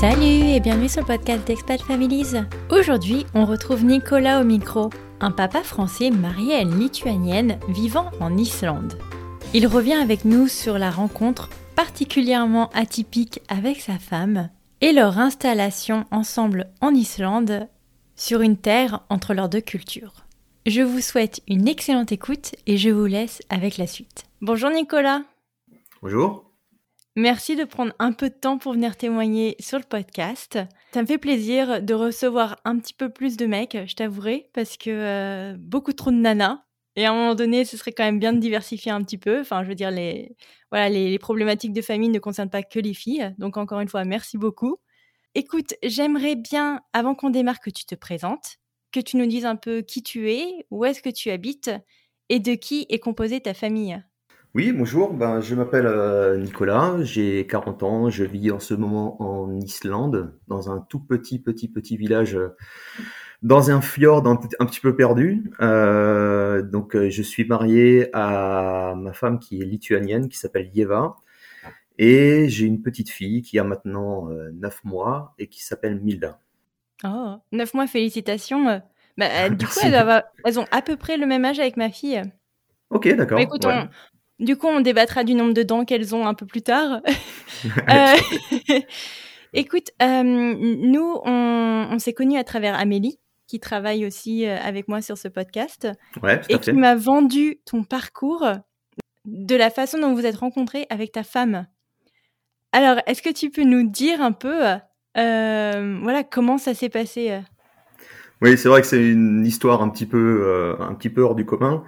Salut et bienvenue sur le podcast d'Expat Families. Aujourd'hui, on retrouve Nicolas au micro, un papa français marié à une lituanienne vivant en Islande. Il revient avec nous sur la rencontre particulièrement atypique avec sa femme et leur installation ensemble en Islande sur une terre entre leurs deux cultures. Je vous souhaite une excellente écoute et je vous laisse avec la suite. Bonjour Nicolas. Bonjour. Merci de prendre un peu de temps pour venir témoigner sur le podcast. Ça me fait plaisir de recevoir un petit peu plus de mecs, je t'avouerai, parce que euh, beaucoup trop de nanas. Et à un moment donné, ce serait quand même bien de diversifier un petit peu. Enfin, je veux dire, les, voilà, les, les problématiques de famille ne concernent pas que les filles. Donc, encore une fois, merci beaucoup. Écoute, j'aimerais bien, avant qu'on démarre, que tu te présentes, que tu nous dises un peu qui tu es, où est-ce que tu habites et de qui est composée ta famille. Oui, bonjour, ben, je m'appelle euh, Nicolas, j'ai 40 ans, je vis en ce moment en Islande, dans un tout petit, petit, petit village, euh, dans un fjord un, un petit peu perdu. Euh, donc, je suis marié à ma femme qui est lituanienne, qui s'appelle Yeva, et j'ai une petite fille qui a maintenant euh, 9 mois et qui s'appelle Milda. Oh, neuf mois, félicitations. Bah, du coup, elles, doivent- elles ont à peu près le même âge avec ma fille. Ok, d'accord. Bah, écoute, ouais. Du coup, on débattra du nombre de dents qu'elles ont un peu plus tard. Euh, écoute, euh, nous, on, on s'est connus à travers Amélie, qui travaille aussi euh, avec moi sur ce podcast, Ouais, tout et qui m'a vendu ton parcours de la façon dont vous êtes rencontrés avec ta femme. Alors, est-ce que tu peux nous dire un peu, euh, voilà, comment ça s'est passé Oui, c'est vrai que c'est une histoire un petit peu, un petit peu hors du commun.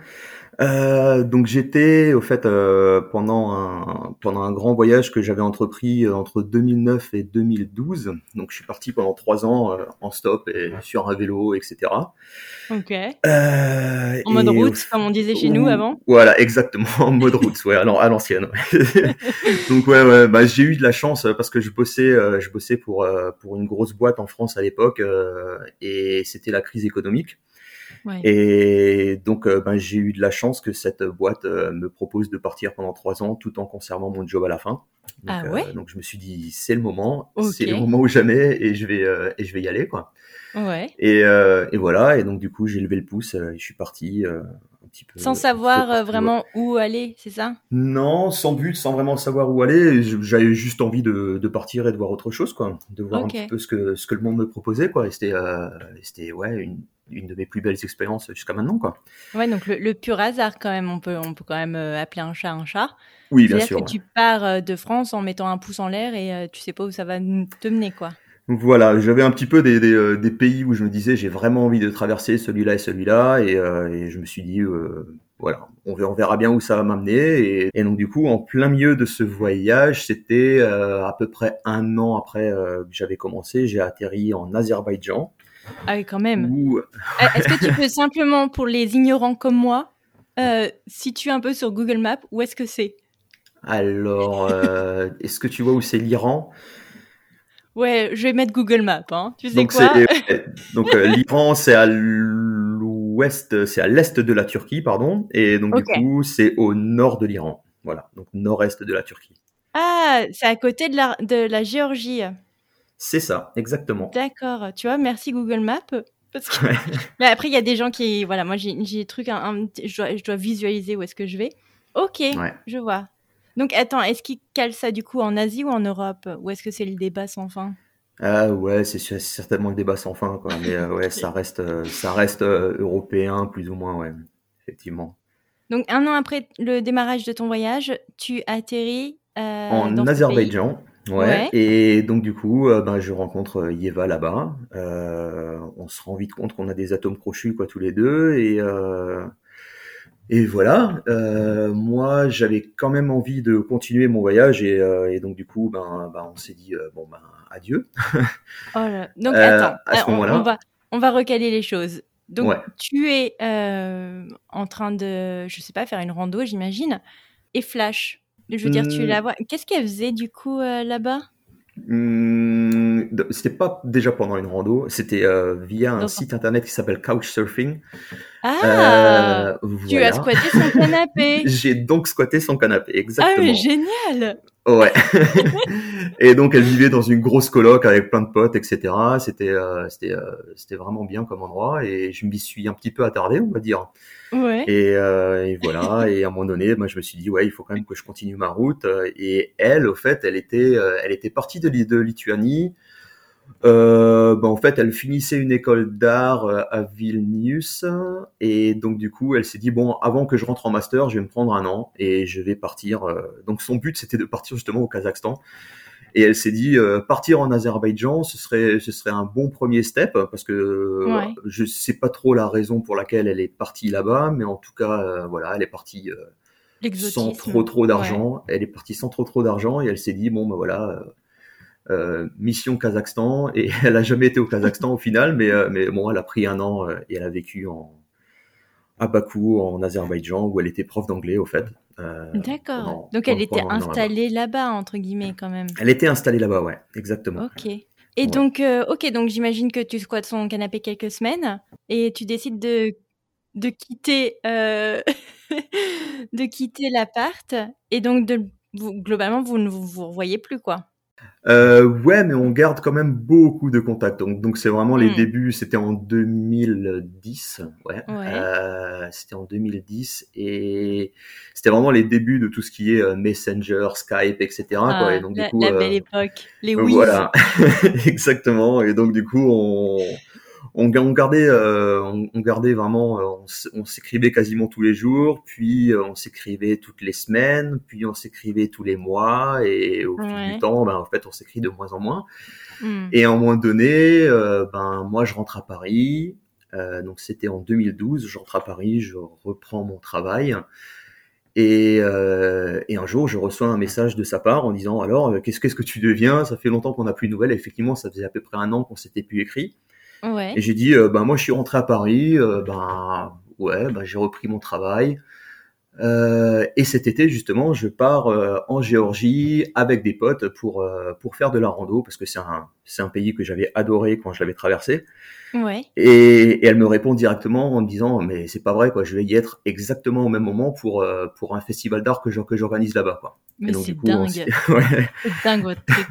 Euh, donc j'étais au fait euh, pendant un pendant un grand voyage que j'avais entrepris euh, entre 2009 et 2012. Donc je suis parti pendant trois ans euh, en stop et sur un vélo, etc. Ok. Euh, En mode route, f- comme on disait chez nous avant. Voilà, exactement, en mode route, ouais, alors à l'ancienne. Donc ouais, ouais bah, j'ai eu de la chance parce que je bossais, euh, je bossais pour euh, pour une grosse boîte en France à l'époque euh, et c'était la crise économique. Ouais. Et donc euh, ben, j'ai eu de la chance que cette boîte euh, me propose de partir pendant trois ans tout en conservant mon job à la fin. Donc, Ah ouais? euh, donc je me suis dit c'est le moment, c'est le moment ou jamais et je vais et je vais y aller quoi. Ouais. Et, et voilà et donc du coup j'ai levé le pouce et je suis parti un petit peu Sans savoir euh, vraiment où aller, c'est ça? Non, sans but, sans vraiment savoir où aller. J'avais juste envie de, de partir et de voir autre chose, quoi. De voir un petit peu ce que, ce que le monde me proposait, quoi. Et c'était, euh, c'était ouais, une, une de mes plus belles expériences jusqu'à maintenant, quoi. Ouais, donc le, le pur hasard quand même, on peut, on peut quand même euh, appeler un chat un chat. Oui, bien C'est-à-dire sûr. que tu pars euh, de France en mettant un pouce en l'air et euh, tu sais pas où ça va te mener, quoi. Voilà, j'avais un petit peu des, des, des pays où je me disais j'ai vraiment envie de traverser celui-là et celui-là, et, euh, et je me suis dit euh, voilà, on verra, on verra bien où ça va m'amener. Et, et donc du coup, en plein milieu de ce voyage, c'était euh, à peu près un an après que j'avais commencé, j'ai atterri en Azerbaïdjan. Ah oui, quand même. Euh, Est-ce que tu peux simplement, pour les ignorants comme moi, euh, situer un peu sur Google Maps où est-ce que c'est? Alors, euh, est-ce que tu vois où c'est l'Iran? Ouais, je vais mettre Google Maps, hein. Tu sais Donc quoi? c'est donc euh, l'Iran c'est à l'ouest, c'est à l'est de la Turquie, pardon, et donc du coup c'est au nord de l'Iran. Voilà, donc nord-est de la Turquie. Ah, c'est à côté de la, de la Géorgie. C'est ça, exactement. D'accord. Tu vois, merci Google Maps. Parce que... Ouais. Mais après, il y a des gens qui... Voilà, moi, j'ai des trucs... Un, je, dois, je dois visualiser où est-ce que je vais. Ok, Ouais. je vois. Donc, attends, est-ce qu'ils calent ça du coup en Asie ou en Europe? Ou est-ce que c'est le débat sans fin? Ah ouais, c'est certainement le débat sans fin, quoi. Mais euh, ouais, ça reste, euh, ça reste euh, européen plus ou moins, ouais, effectivement. Donc, un an après le démarrage de ton voyage, tu atterris euh, dans en Azerbaïdjan. Ouais. Ouais. Et donc du coup, euh, ben je rencontre euh, Yeva là-bas. Euh, on se rend vite compte qu'on a des atomes crochus quoi tous les deux et euh, et voilà. Moi, j'avais quand même envie de continuer mon voyage et, et donc du coup, ben, ben on s'est dit bon ben adieu. Oh là. Donc, attends, à ce on, on va, on va recaler les choses. Donc, Ouais. tu es en train de, je sais pas, faire une rando, j'imagine, et Flash. Je veux dire, tu Hmm. la vois. Qu'est-ce qu'elle faisait du coup euh, là-bas? De- c'était pas déjà pendant une rando, c'était euh, via un Dans- site internet qui s'appelle Couchsurfing. Ah Euh, Tu voilà. as squatté son canapé J'ai donc squatté son canapé, Ah, exactement. mais génial Ouais. et donc elle vivait dans une grosse coloc avec plein de potes, etc. C'était euh, c'était euh, c'était vraiment bien comme endroit et je m'y suis un petit peu attardé, on va dire. Ouais. Et, euh, et voilà. et à un moment donné, moi je me suis dit ouais, il faut quand même que je continue ma route. Et elle, au fait, elle était elle était partie de, de Lituanie. Euh, bah, en fait, elle finissait une école d'art euh, à Vilnius et donc du coup, elle s'est dit bon, avant que je rentre en master, je vais me prendre un an et je vais partir. Euh, donc son but, c'était de partir justement au Kazakhstan. Et elle s'est dit euh, partir en Azerbaïdjan, ce serait ce serait un bon premier step parce que Ouais. je sais pas trop la raison pour laquelle elle est partie là-bas, mais en tout cas, voilà, elle est partie sans trop trop d'argent. Elle est partie sans trop trop d'argent et elle s'est dit bon ben voilà. Euh, mission Kazakhstan et elle a jamais été au Kazakhstan au final, mais euh, mais bon, elle a pris un an euh, et elle a vécu en à Bakou en Azerbaïdjan où elle était prof d'anglais au fait. Euh, D'accord. Donc elle était là-bas. installée là-bas, entre guillemets, quand même. Elle était installée là-bas, ouais, exactement. Ok. Et Ouais. donc, ok, donc j'imagine que tu squattes son canapé quelques semaines et tu décides de, de quitter, de quitter l'appart et donc de, vous, globalement, vous ne vous, vous revoyez plus, quoi. Euh, ouais, mais on garde quand même beaucoup de contacts. Donc, donc c'est vraiment les Hmm. débuts. C'était en 2010, ouais. Ouais. Euh, c'était en 2010 et c'était vraiment les débuts de tout ce qui est euh, Messenger, Skype, etc. quoi. Ah, Et donc la, du coup, la euh, belle époque. Les oui. Voilà, exactement. Et donc du coup, on, on, ga- on gardait, euh, on, on gardait vraiment, euh, on, s'écrivait quasiment tous les jours, puis euh, on s'écrivait toutes les semaines, puis on s'écrivait tous les mois, et au fil du temps, ben, en fait, on s'écrit de moins en moins. Hmm. Et à un moment donné, euh, ben moi, je rentre à Paris. Euh, donc c'était en 2012. Je rentre à Paris, je reprends mon travail. Et, euh, et un jour, je reçois un message de sa part en disant alors qu'est-ce qu'est-ce que tu deviens? Ça fait longtemps qu'on n'a plus de nouvelles. Effectivement, ça faisait à peu près un an qu'on s'était plus écrit. Ouais. Et j'ai dit ben moi je suis rentré à Paris. ben ouais, ben j'ai repris mon travail. Euh, et cet été justement, je pars euh, en Géorgie avec des potes pour euh, pour faire de la rando parce que c'est un c'est un pays que j'avais adoré quand je l'avais traversé. Ouais. Et, et elle me répond directement en me disant mais c'est pas vrai quoi, je vais y être exactement au même moment pour euh, pour un festival d'art que j'or- que j'organise là-bas quoi. Mais c'est dingue. ouais, dingue votre truc.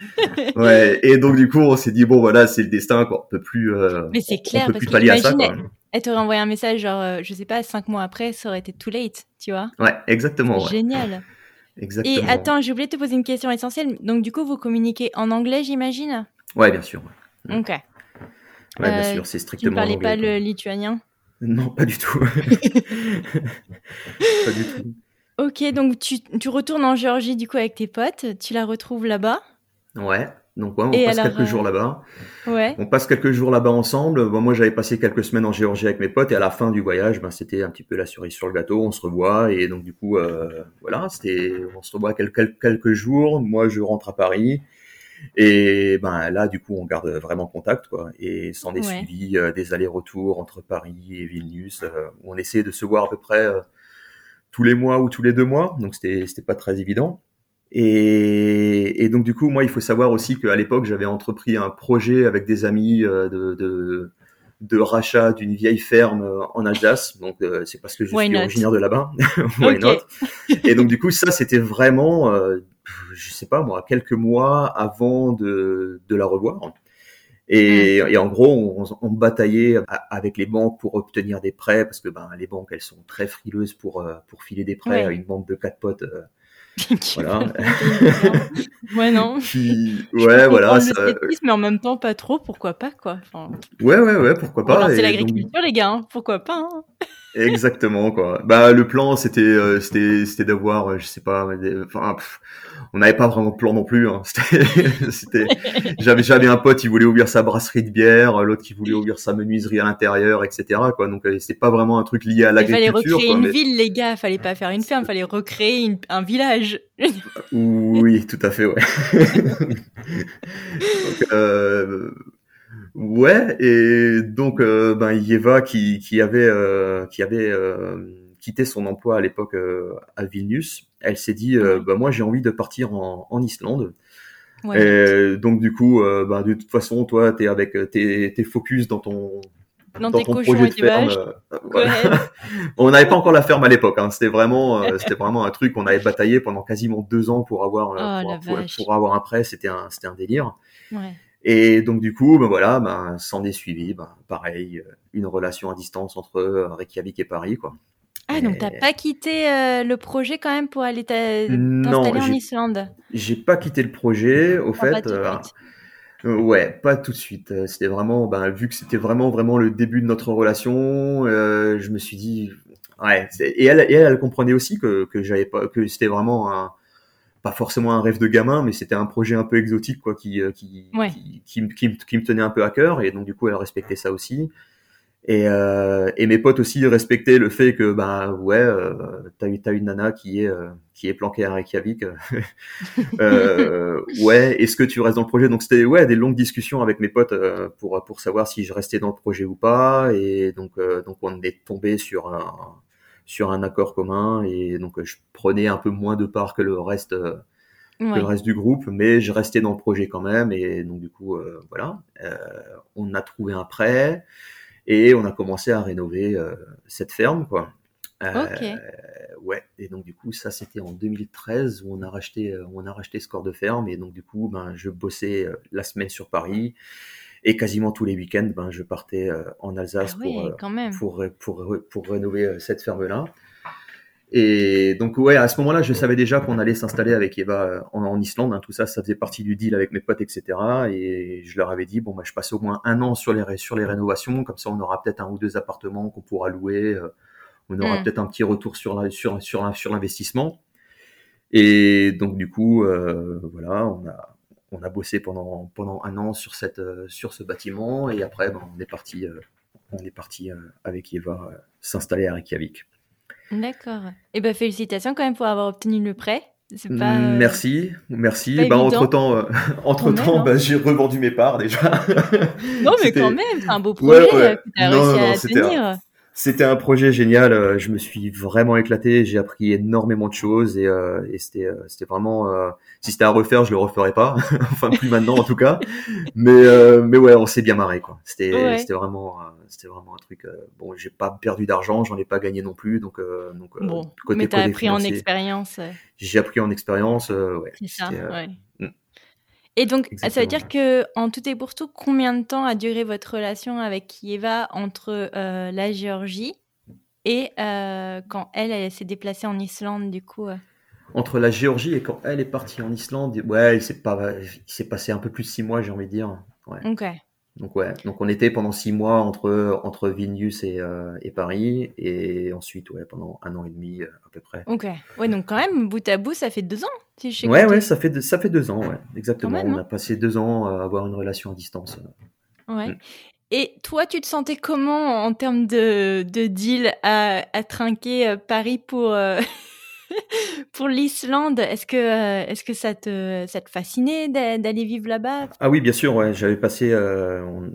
ouais. Et donc du coup on s'est dit bon voilà c'est le destin quoi, on peut plus euh, Mais c'est on peut parce plus que pallier à ça imagine, quoi. Elle t'aurait envoyé un message, genre, euh, je sais pas, cinq mois après, ça aurait été too late, tu vois. Ouais exactement ouais. Génial. Exactement. Et attends, j'ai oublié de te poser une question essentielle. Donc, du coup, vous communiquez en anglais, j'imagine? Ouais bien sûr. Ouais, Ok. Ouais, bien Euh, sûr c'est Tu ne strictement parlais pas le lituanien? Non pas du tout. pas du tout. Ok, donc tu, tu retournes en Géorgie, du coup, avec tes potes. Tu la retrouves là-bas? Ouais. Donc ouais, on Et passe alors, quelques euh, jours là-bas. Ouais. On passe quelques jours là-bas ensemble. Bon, moi, j'avais passé quelques semaines en Géorgie avec mes potes et à la fin du voyage, ben, c'était un petit peu la cerise sur le gâteau. On se revoit et donc du coup, euh, voilà, c'était, on se revoit quelques, quelques jours. Moi, je rentre à Paris et ben là, du coup, on garde vraiment contact, quoi. Et s'en est Ouais. suivi euh, des allers-retours entre Paris et Vilnius euh, où on essayait de se voir à peu près euh, tous les mois ou tous les deux mois. Donc c'était, c'était pas très évident. Et, et donc du coup, moi, il faut savoir aussi qu'à l'époque, j'avais entrepris un projet avec des amis euh, de, de, de rachat d'une vieille ferme euh, en Alsace. Donc euh, c'est parce que je Why suis not? originaire de là-bas. Why Ok. not? Et donc du coup, ça, c'était vraiment, euh, je sais pas moi, quelques mois avant de, de la revoir. Et, et en gros, on, on bataillait a- avec les banques pour obtenir des prêts parce que ben les banques elles sont très frileuses pour pour filer des prêts Ouais. à une banque de quatre potes. euh, Voilà. ouais, non. qui ouais voilà ça- scepticisme, mais en même temps, pas trop, pourquoi pas, quoi. Enfin, ouais ouais ouais pourquoi pas et l'agriculture, les gars, hein. pourquoi pas hein. Exactement quoi bah le plan c'était euh, c'était c'était d'avoir euh, je sais pas des- enfin pff, on n'avait pas vraiment de plan non plus hein. c'était c'était j'avais j'avais un pote qui voulait ouvrir sa brasserie de bière l'autre qui voulait ouvrir sa menuiserie à l'intérieur etc quoi donc euh, c'était pas vraiment un truc lié à Il fallait l'agriculture recréer quoi, une mais- ville, les gars, fallait pas faire une ferme, fallait recréer une- un village. Oui, tout à fait, ouais. donc, euh, ouais, et donc euh, ben Yeva qui, qui avait euh, qui avait euh, quitté son emploi à l'époque euh, à Vilnius, elle s'est dit bah, moi j'ai envie de partir en, en Islande. Ouais. Et donc du coup, ben, de toute façon, toi t'es avec t'es t'es focus dans ton dans, dans tes ton projet et de ferme. voilà. on n'avait pas encore la ferme à l'époque. Hein. C'était vraiment, c'était vraiment un truc qu'on avait bataillé pendant quasiment deux ans pour avoir, Oh, pour avoir un prêt. C'était un, c'était un délire. Ouais. Et donc du coup, ben voilà, ben s'en est suivi, ben pareil, euh, une relation à distance entre euh, Reykjavik et Paris, quoi. Ah, donc t'as pas quitté euh, le projet quand même pour aller t'installer en Islande? J'ai pas quitté le projet, au Ah, pas fait. euh. Euh, Ouais, pas tout de suite. C'était vraiment, ben, vu que c'était vraiment vraiment le début de notre relation, je me suis dit, ouais. Et elle, et elle, elle comprenait aussi que que j'avais pas, que c'était vraiment un, pas forcément un rêve de gamin, mais c'était un projet un peu exotique, quoi, qui euh, qui Ouais. qui, qui, me- qui me- qui me tenait un peu à cœur, et donc du coup, elle respectait ça aussi. Et, euh, et mes potes aussi respectaient le fait que bah ouais euh, t'as eu t'as une nana qui est euh, qui est planquée à Reykjavik euh, ouais est-ce que tu restes dans le projet? Donc c'était ouais des longues discussions avec mes potes euh, pour pour savoir si je restais dans le projet ou pas et donc euh, donc on est tombé sur un sur un accord commun et donc euh, je prenais un peu moins de part que le reste euh, que le reste du groupe, mais je restais dans le projet quand même. Et donc du coup, euh, voilà, euh, on a trouvé un prêt et on a commencé à rénover euh, cette ferme, quoi. Euh, Ok. Ouais. Et donc du coup, ça c'était en 2013 où on a racheté, on a racheté ce corps de ferme. Et donc du coup, ben je bossais la semaine sur Paris et quasiment tous les week-ends, ben je partais euh, en Alsace Ah ouais, pour euh, pour, pour, pour rénover euh, cette ferme-là. Et donc, ouais, à ce moment-là, je savais déjà qu'on allait s'installer avec Eva en, en Islande. hein. Tout ça, ça faisait partie du deal avec mes potes, etc. Et je leur avais dit, bon, bah, je passe au moins un an sur les, sur les rénovations. Comme ça, on aura peut-être un ou deux appartements qu'on pourra louer. euh, On aura Mm. peut-être un petit retour sur la, sur, sur, la- sur l'investissement. Et donc, du coup, euh, voilà, on a, on a bossé pendant, pendant un an sur, cette, euh, sur ce bâtiment. Et après, ben, on est parti, euh, on est parti euh, avec Eva s'installer à Reykjavik. D'accord. Et ben félicitations quand même pour avoir obtenu le prêt. Pas. euh, Merci, merci. Bah, entre temps, entre Quand temps, même, bah, j'ai revendu mes parts déjà. Non, mais quand même, c'est un beau projet ouais. que t'as Non, réussi non, à un- tenir. C'était un projet génial. euh, Je me suis vraiment éclaté. J'ai appris énormément de choses et, euh, et c'était, euh, c'était vraiment. euh, si c'était à refaire, je le referais pas. enfin, plus maintenant en tout cas. Mais, euh, mais ouais, on s'est bien marré quoi. C'était, Ouais. c'était vraiment, euh, c'était vraiment un truc. euh, bon, j'ai pas perdu d'argent, j'en ai pas gagné non plus. Donc, euh, donc Bon, côté mais t'as appris en expérience. J'ai appris en expérience. ouais. C'est ça, ouais. mm. Et donc, ça veut dire que en tout et pour tout, combien de temps a duré votre relation avec Kieva entre euh, la Géorgie et euh, quand elle, elle s'est déplacée en Islande, du coup euh, Entre la Géorgie et quand elle est partie en Islande, ouais, il s'est pas, passé un peu plus de six mois, j'ai envie de dire. Ouais. Ok. Donc ouais, donc on était pendant six mois entre entre Vilnius et, euh, et Paris, et ensuite ouais pendant un an et demi euh, à peu près. Ok. Ouais, donc quand même, bout à bout, ça fait deux ans, si je sais Ouais ouais, ça fait deux- ça fait deux ans, ouais, exactement. Même, on hein. a passé deux ans à avoir une relation à distance. Ouais. Mm. Et toi, tu te sentais comment en termes de, de deal à, à trinquer euh, Paris pour, euh, pour l'Islande Est-ce que, euh, est-ce que ça, te, ça te fascinait d'a- d'aller vivre là-bas? Ah oui, bien sûr, ouais, j'avais passé euh,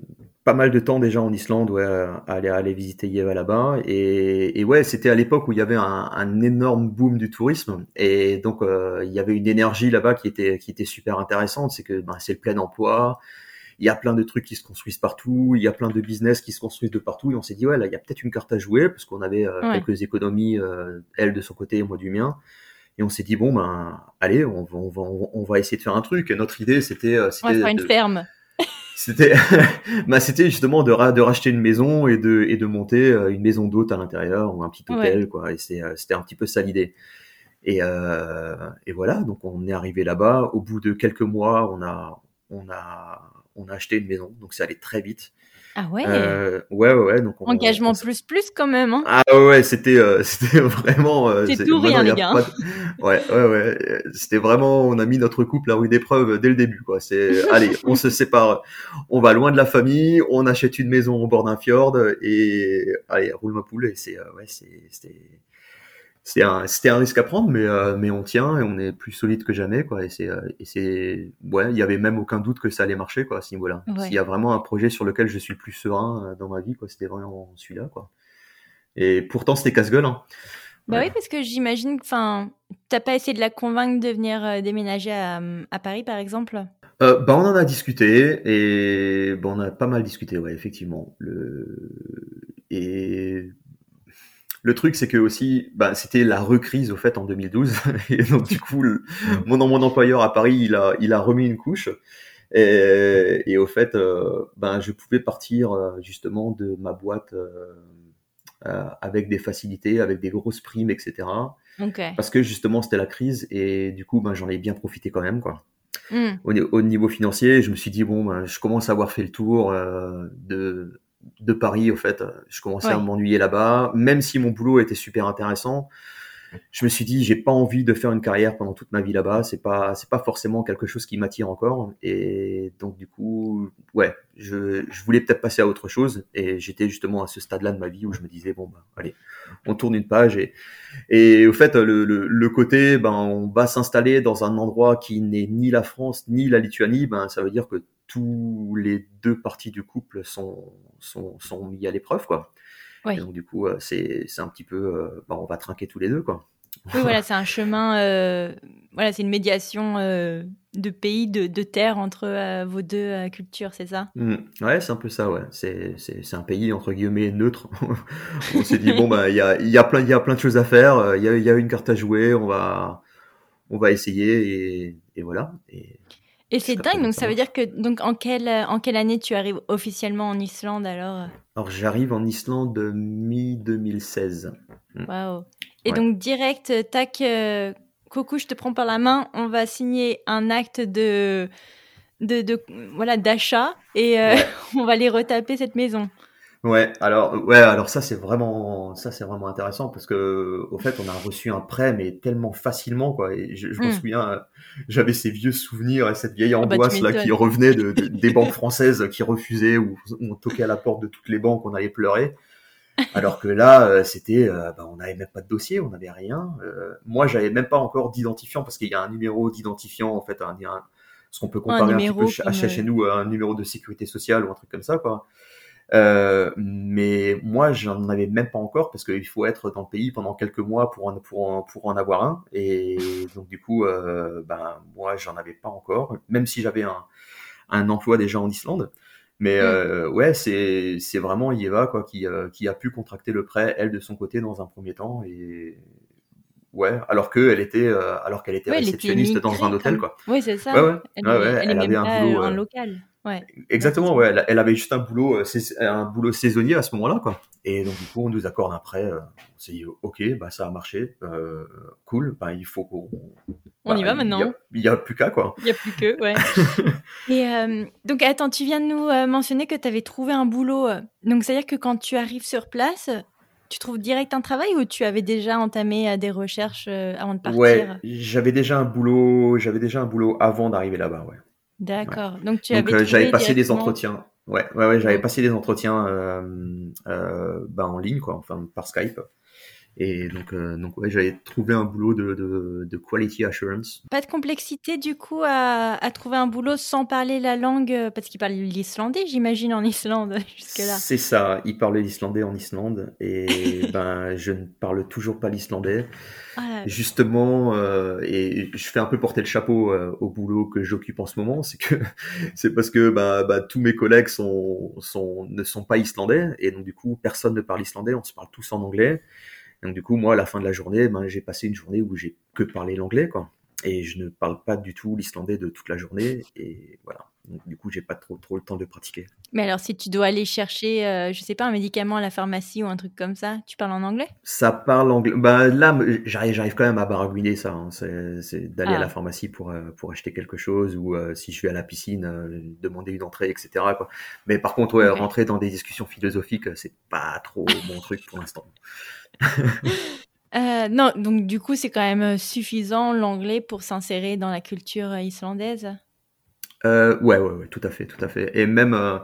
pas mal de temps déjà en Islande, ouais, à aller, aller visiter Yeva là-bas, et, et ouais, c'était à l'époque où il y avait un, un énorme boom du tourisme, et donc euh, il y avait une énergie là-bas qui était qui était super intéressante, c'est que ben, c'est le plein emploi, il y a plein de trucs qui se construisent partout, il y a plein de business qui se construisent de partout, et on s'est dit ouais là il y a peut-être une carte à jouer parce qu'on avait euh, Ouais. quelques économies, euh, elle de son côté et moi du mien. Et on s'est dit bon ben allez on va, on va on va essayer de faire un truc. Et notre idée c'était euh, On va c'était faire une de- ferme. c'était bah, c'était justement de, ra- de racheter une maison et de, et de monter une maison d'hôte à l'intérieur ou un petit hôtel, quoi. Et c'était un petit peu ça l'idée. Et, euh, et voilà, donc on est arrivé là-bas. Au bout de quelques mois, on a, on a, on a acheté une maison, donc ça allait très vite. Ah ouais? Euh, ouais, ouais, ouais. Donc on, Engagement on- plus plus quand même. Hein? ah ouais, c'était euh, c'était vraiment. euh, C'est tout rien, les gars. de- Ouais, ouais, ouais. C'était vraiment. On a mis notre couple à rude épreuve dès le début, quoi. C'est allez, on se sépare, on va loin de la famille, on achète une maison au bord d'un fjord et allez, roule ma poule. Et c'est euh, ouais, c'est c'était c'était un c'était un risque à prendre, mais euh, mais on tient et on est plus solide que jamais, quoi. Et c'est euh, et c'est ouais, il y avait même aucun doute que ça allait marcher, quoi, à ce niveau-là. Ouais. S'il y a vraiment un projet sur lequel je suis le plus serein euh, dans ma vie, quoi, c'était vraiment celui-là, quoi. Et pourtant, c'était casse-gueule. Hein. Bah oui, parce que j'imagine, enfin, t'as pas essayé de la convaincre de venir déménager à, à, Paris, par exemple? Euh, bah, on en a discuté et bah, on a pas mal discuté, ouais, effectivement. Le... Et le truc, c'est que aussi, bah, c'était la recrise au fait en 2012, et donc du coup, mon, mon employeur à Paris, il a, il a remis une couche. Et, et au fait, euh, ben, je pouvais partir euh, justement de ma boîte euh, euh, avec des facilités, avec des grosses primes, etc. Okay. Parce que justement, c'était la crise et du coup, ben, j'en ai bien profité quand même, quoi. Mm. Au, niveau financier, je me suis dit bon, ben, je commence à avoir fait le tour euh, de de Paris. Au fait, je commençais à m'ennuyer là-bas, même si mon boulot était super intéressant. Je me suis dit, j'ai pas envie de faire une carrière pendant toute ma vie là-bas. C'est pas, c'est pas forcément quelque chose qui m'attire encore. Et donc du coup, ouais, je, je voulais peut-être passer à autre chose. Et j'étais justement à ce stade-là de ma vie où je me disais bon, ben, allez, on tourne une page et et au fait le, le, le côté ben on va s'installer dans un endroit qui n'est ni la France ni la Lituanie ben ça veut dire que tous les deux parties du couple sont sont, sont mis à l'épreuve quoi. Et donc du coup euh, c'est c'est un petit peu euh, ben, on va trinquer tous les deux quoi. Oui voilà c'est un chemin euh, voilà c'est une médiation euh, de pays de, de terre entre euh, vos deux cultures c'est ça? Mmh. ouais c'est un peu ça ouais. C'est c'est c'est un pays entre guillemets neutre. On s'est dit bon bah il y a y a plein il y a plein de choses à faire il y a il y a une carte à jouer on va on va essayer et, et voilà. Et et c'est dingue, donc ça veut dire que donc en quelle en quelle année tu arrives officiellement en Islande alors Alors j'arrive en Islande mi 2016. Waouh. Et Ouais. donc direct, tac, euh, coucou, je te prends par la main, on va signer un acte de de, de voilà d'achat et euh, Ouais. on va aller retaper cette maison. Ouais, alors ouais, alors ça c'est vraiment ça c'est vraiment intéressant parce que au fait on a reçu un prêt mais tellement facilement quoi. Et je, je me Mm. souviens, euh, j'avais ces vieux souvenirs et cette vieille bah, tu angoisse là qui revenait de, de- des banques françaises qui refusaient ou on toquait à la porte de toutes les banques, on allait pleurer. Alors que là, euh, c'était, euh, bah, on n'avait même pas de dossier, on n'avait rien. Moi, j'avais même pas encore d'identifiant parce qu'il y a un numéro d'identifiant en fait, un, un- ce qu'on peut comparer un, petit peu à chez nous, un numéro de sécurité sociale ou un truc comme ça, quoi. Euh, mais moi, j'en avais même pas encore parce qu'il faut être dans le pays pendant quelques mois pour en, pour en, pour en avoir un. Et donc, du coup, euh, ben, moi, j'en avais pas encore, même si j'avais un, un emploi déjà en Islande. Mais Mm. euh, ouais, c'est c'est vraiment Yeva quoi qui euh, qui a pu contracter le prêt elle de son côté dans un premier temps et ouais alors que elle était euh, alors qu'elle était Ouais, elle était réceptionniste dans un hôtel comme- quoi. Oui, c'est ça. Ouais ouais. Elle, elle elle avait un boulot, euh, local. Ouais. Exactement, ouais. Elle, elle avait juste un boulot, euh, un boulot saisonnier à ce moment-là, quoi. Et donc du coup, on nous accorde un prêt. euh, on s'est dit, ok, bah ça a marché, euh, cool. Bah il faut qu'on. On y bah, va maintenant. Il y a, plus qu'à quoi. Il n'y a plus que, ouais. Et euh, donc, attends, tu viens de nous mentionner que tu avais trouvé un boulot. Donc, c'est-à-dire que quand tu arrives sur place, tu trouves direct un travail ou tu avais déjà entamé des recherches avant de partir? Ouais, j'avais déjà un boulot, j'avais déjà un boulot avant d'arriver là-bas, ouais. D'accord. Donc, tu Donc avais euh, j'avais passé des entretiens. Ouais, ouais, ouais, j'avais passé des entretiens euh, euh, bah, en ligne, quoi, enfin par Skype. Et donc, euh, donc ouais, j'avais trouvé un boulot de, de, de quality assurance. Pas de complexité du coup à, à trouver un boulot sans parler la langue, euh, parce qu'ils parlent l'islandais, j'imagine, en Islande jusque-là. C'est ça, il parlait l'islandais en Islande et ben je ne parle toujours pas l'islandais. Ah, Justement, euh, et je fais un peu porter le chapeau euh, au boulot que j'occupe en ce moment, c'est que c'est parce que bah, bah, tous mes collègues sont, sont, ne sont pas islandais et donc du coup personne ne parle islandais, on se parle tous en anglais. Donc du coup moi à la fin de la journée, ben, j'ai passé une journée où j'ai que parlé l'anglais quoi, et je ne parle pas du tout l'islandais de toute la journée et voilà. Donc du coup j'ai pas trop trop le temps de pratiquer. Mais alors, si tu dois aller chercher, euh, je sais pas, un médicament à la pharmacie ou un truc comme ça, tu parles en anglais? Ça parle anglais. Bah là, j'arrive, j'arrive quand même à baragouiner ça. hein. C'est, d'aller Ah. à la pharmacie pour euh, pour acheter quelque chose ou euh, si je vais à la piscine, euh, demander une entrée, etc. Quoi. Mais par contre, ouais, rentrer dans des discussions philosophiques, c'est pas trop mon truc pour l'instant. Euh, non, donc du coup, c'est quand même suffisant l'anglais pour s'insérer dans la culture islandaise? Euh, ouais, ouais, ouais, tout à fait, tout à fait. Et même, euh,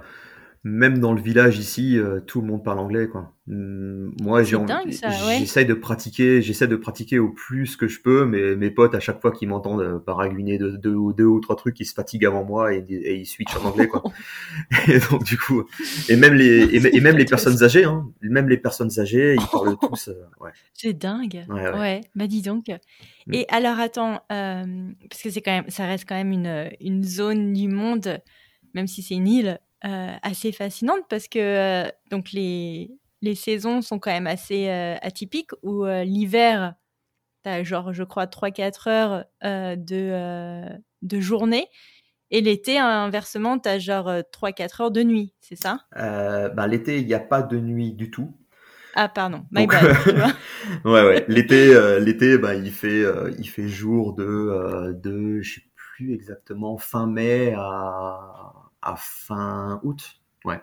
même dans le village ici, euh, tout le monde parle anglais, quoi. Hum, moi, j'ai C'est dingue, ça, ouais. j'essaye de pratiquer, j'essaie de pratiquer au plus que je peux, mais mes potes, à chaque fois qu'ils m'entendent euh, paragliner deux, deux, ou- deux ou trois trucs, ils se fatiguent avant moi et, et ils switchent en anglais, quoi. et donc, du coup, et même les, et, et même les personnes âgées, hein, même les personnes âgées, ils parlent tous, euh, ouais. C'est dingue. Ouais, ouais. Bah dis donc. Mm. Et alors attends, euh, parce que c'est quand même, ça reste quand même une, une zone du monde, même si c'est une île, assez fascinante parce que euh, donc les, les saisons sont quand même assez euh, atypiques où euh, l'hiver, t'as genre, je crois, 3-4 heures euh, de, euh, de journée. Et l'été, inversement, t'as genre 3-4 heures de nuit, c'est ça? Euh, bah, l'été, il n'y a pas de nuit du tout. Ah, pardon, my Donc- bad, tu vois. ouais, ouais. L'été, euh, l'été, bah, il fait, euh, il fait jour de, euh, de, je sais plus exactement, fin mai à, à fin août. Ouais.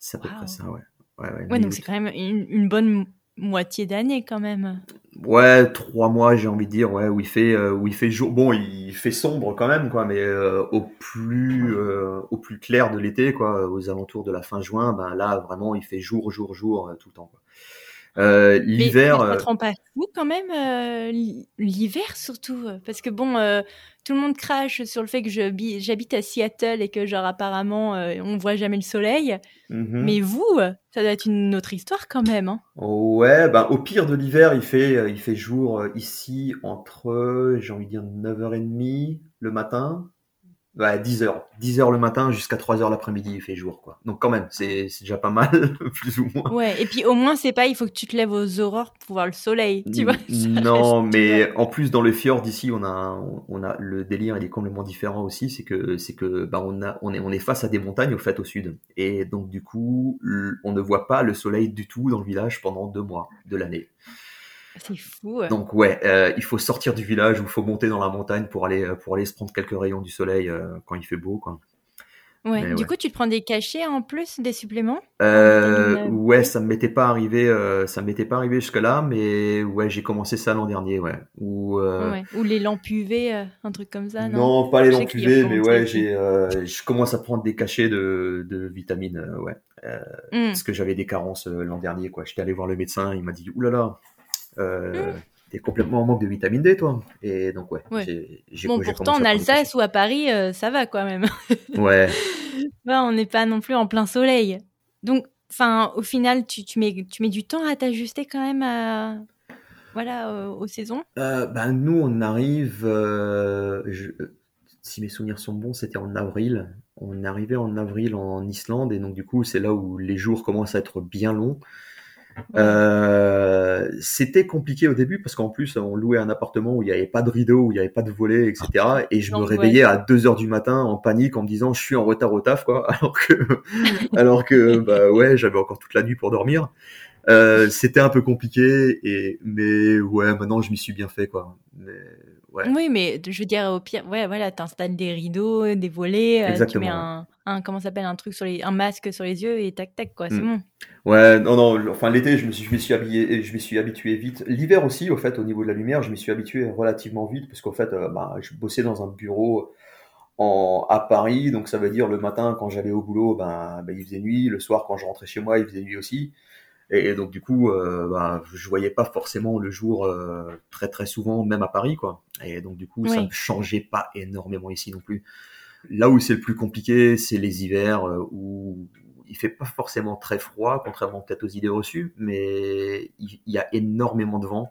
C'est à peu wow. près ça, ouais. Ouais, ouais, Ouais, donc c'est quand même une, une bonne mo- moitié d'année quand même. Ouais, trois mois, j'ai envie de dire, ouais, où il fait, euh, où il fait jour. Bon, il fait sombre quand même, quoi, mais euh, au plus, euh, au plus clair de l'été, quoi, aux alentours de la fin juin, ben là, vraiment, il fait jour, jour, jour, tout le temps. Quoi. Mais- L'hiver, mais te rend pas fou quand même l'hiver surtout? Parce que bon tout le monde crache sur le fait que j'habite à Seattle et que genre apparemment euh, on voit jamais le soleil mhm. mais vous ça doit être une autre histoire quand même hein. Ouais, ben au pire de l'hiver, il fait, euh, il fait jour euh, ici entre, j'ai envie de dire 9h30 le matin, ouais, 10h. 10h le matin jusqu'à 3h l'après-midi, il fait jour, quoi. Donc quand même, c'est c'est déjà pas mal, plus ou moins. ouais et puis au moins c'est pas il faut que tu te lèves aux aurores pour voir le soleil tu vois Non, mais en plus dans le fjord d'ici, on a, on a le délire, il est complètement différent aussi, c'est que, c'est que, bah, on a, on est, on est face à des montagnes au fait au sud, et donc du coup, on ne voit pas le soleil du tout dans le village pendant deux mois de l'année. C'est fou. Donc ouais, euh, il faut sortir du village ou il faut monter dans la montagne pour aller, pour aller se prendre quelques rayons du soleil euh, quand il fait beau, quoi. ouais mais du ouais. coup tu te prends des cachets en plus des suppléments? Euh, ouais, ça m'était pas arrivé, ça m'était pas arrivé jusque là, mais ouais, j'ai commencé ça l'an dernier, ouais. Ou les lampes UV un truc comme ça non, Non, pas les lampes UV, mais ouais, j'ai, je commence à prendre des cachets de, de vitamines, ouais, Hmm. parce que j'avais des carences l'an dernier, quoi. J'étais allé voir le médecin, il m'a dit, oulala, euh, t'es complètement en manque de vitamine D, toi. Et donc ouais, Bon, pourtant, en Alsace ou à Paris, euh, ça va quand même. Ouais. Là, on n'est pas non plus en plein soleil. Donc, enfin, au final, tu, tu, mets, tu mets du temps à t'ajuster quand même à, voilà, euh, aux saisons. Euh, ben nous, on arrive, euh, je- si mes souvenirs sont bons, c'était en avril. On arrivé en avril en Islande et donc du coup, c'est là où les jours commencent à être bien longs. Euh, c'était compliqué au début parce qu'en plus, on louait un appartement où il n'y avait pas de rideau, où il n'y avait pas de volet, etc. Et je me réveillais à 2 heures du matin en panique en me disant je suis en retard au taf, quoi. Alors que, alors que, bah ouais, j'avais encore toute la nuit pour dormir. Euh, c'était un peu compliqué et mais ouais maintenant je m'y suis bien fait quoi mais ouais. Oui, mais je veux dire, au pire, ouais, voilà, t'installes des rideaux, des volets, euh, tu mets un, un, comment s'appelle, un truc sur les, un masque sur les yeux et tac, tac, quoi, c'est Mm. bon. ouais non non enfin l'été je me suis je m'y suis habillé je m'y suis habitué vite. L'hiver aussi au fait au niveau de la lumière je m'y suis habitué relativement vite parce qu'en fait euh, bah, je bossais dans un bureau en à Paris. Donc ça veut dire le matin quand j'allais au boulot ben, ben, il faisait nuit. Le soir quand je rentrais chez moi il faisait nuit aussi et, donc du coup euh, ben, je voyais pas forcément le jour euh, très très souvent même à Paris quoi et donc du coup ça ne changeait pas énormément ici non plus Là où c'est le plus compliqué, c'est les hivers euh, où il fait pas forcément très froid, contrairement peut-être aux idées reçues, mais il y a énormément de vent.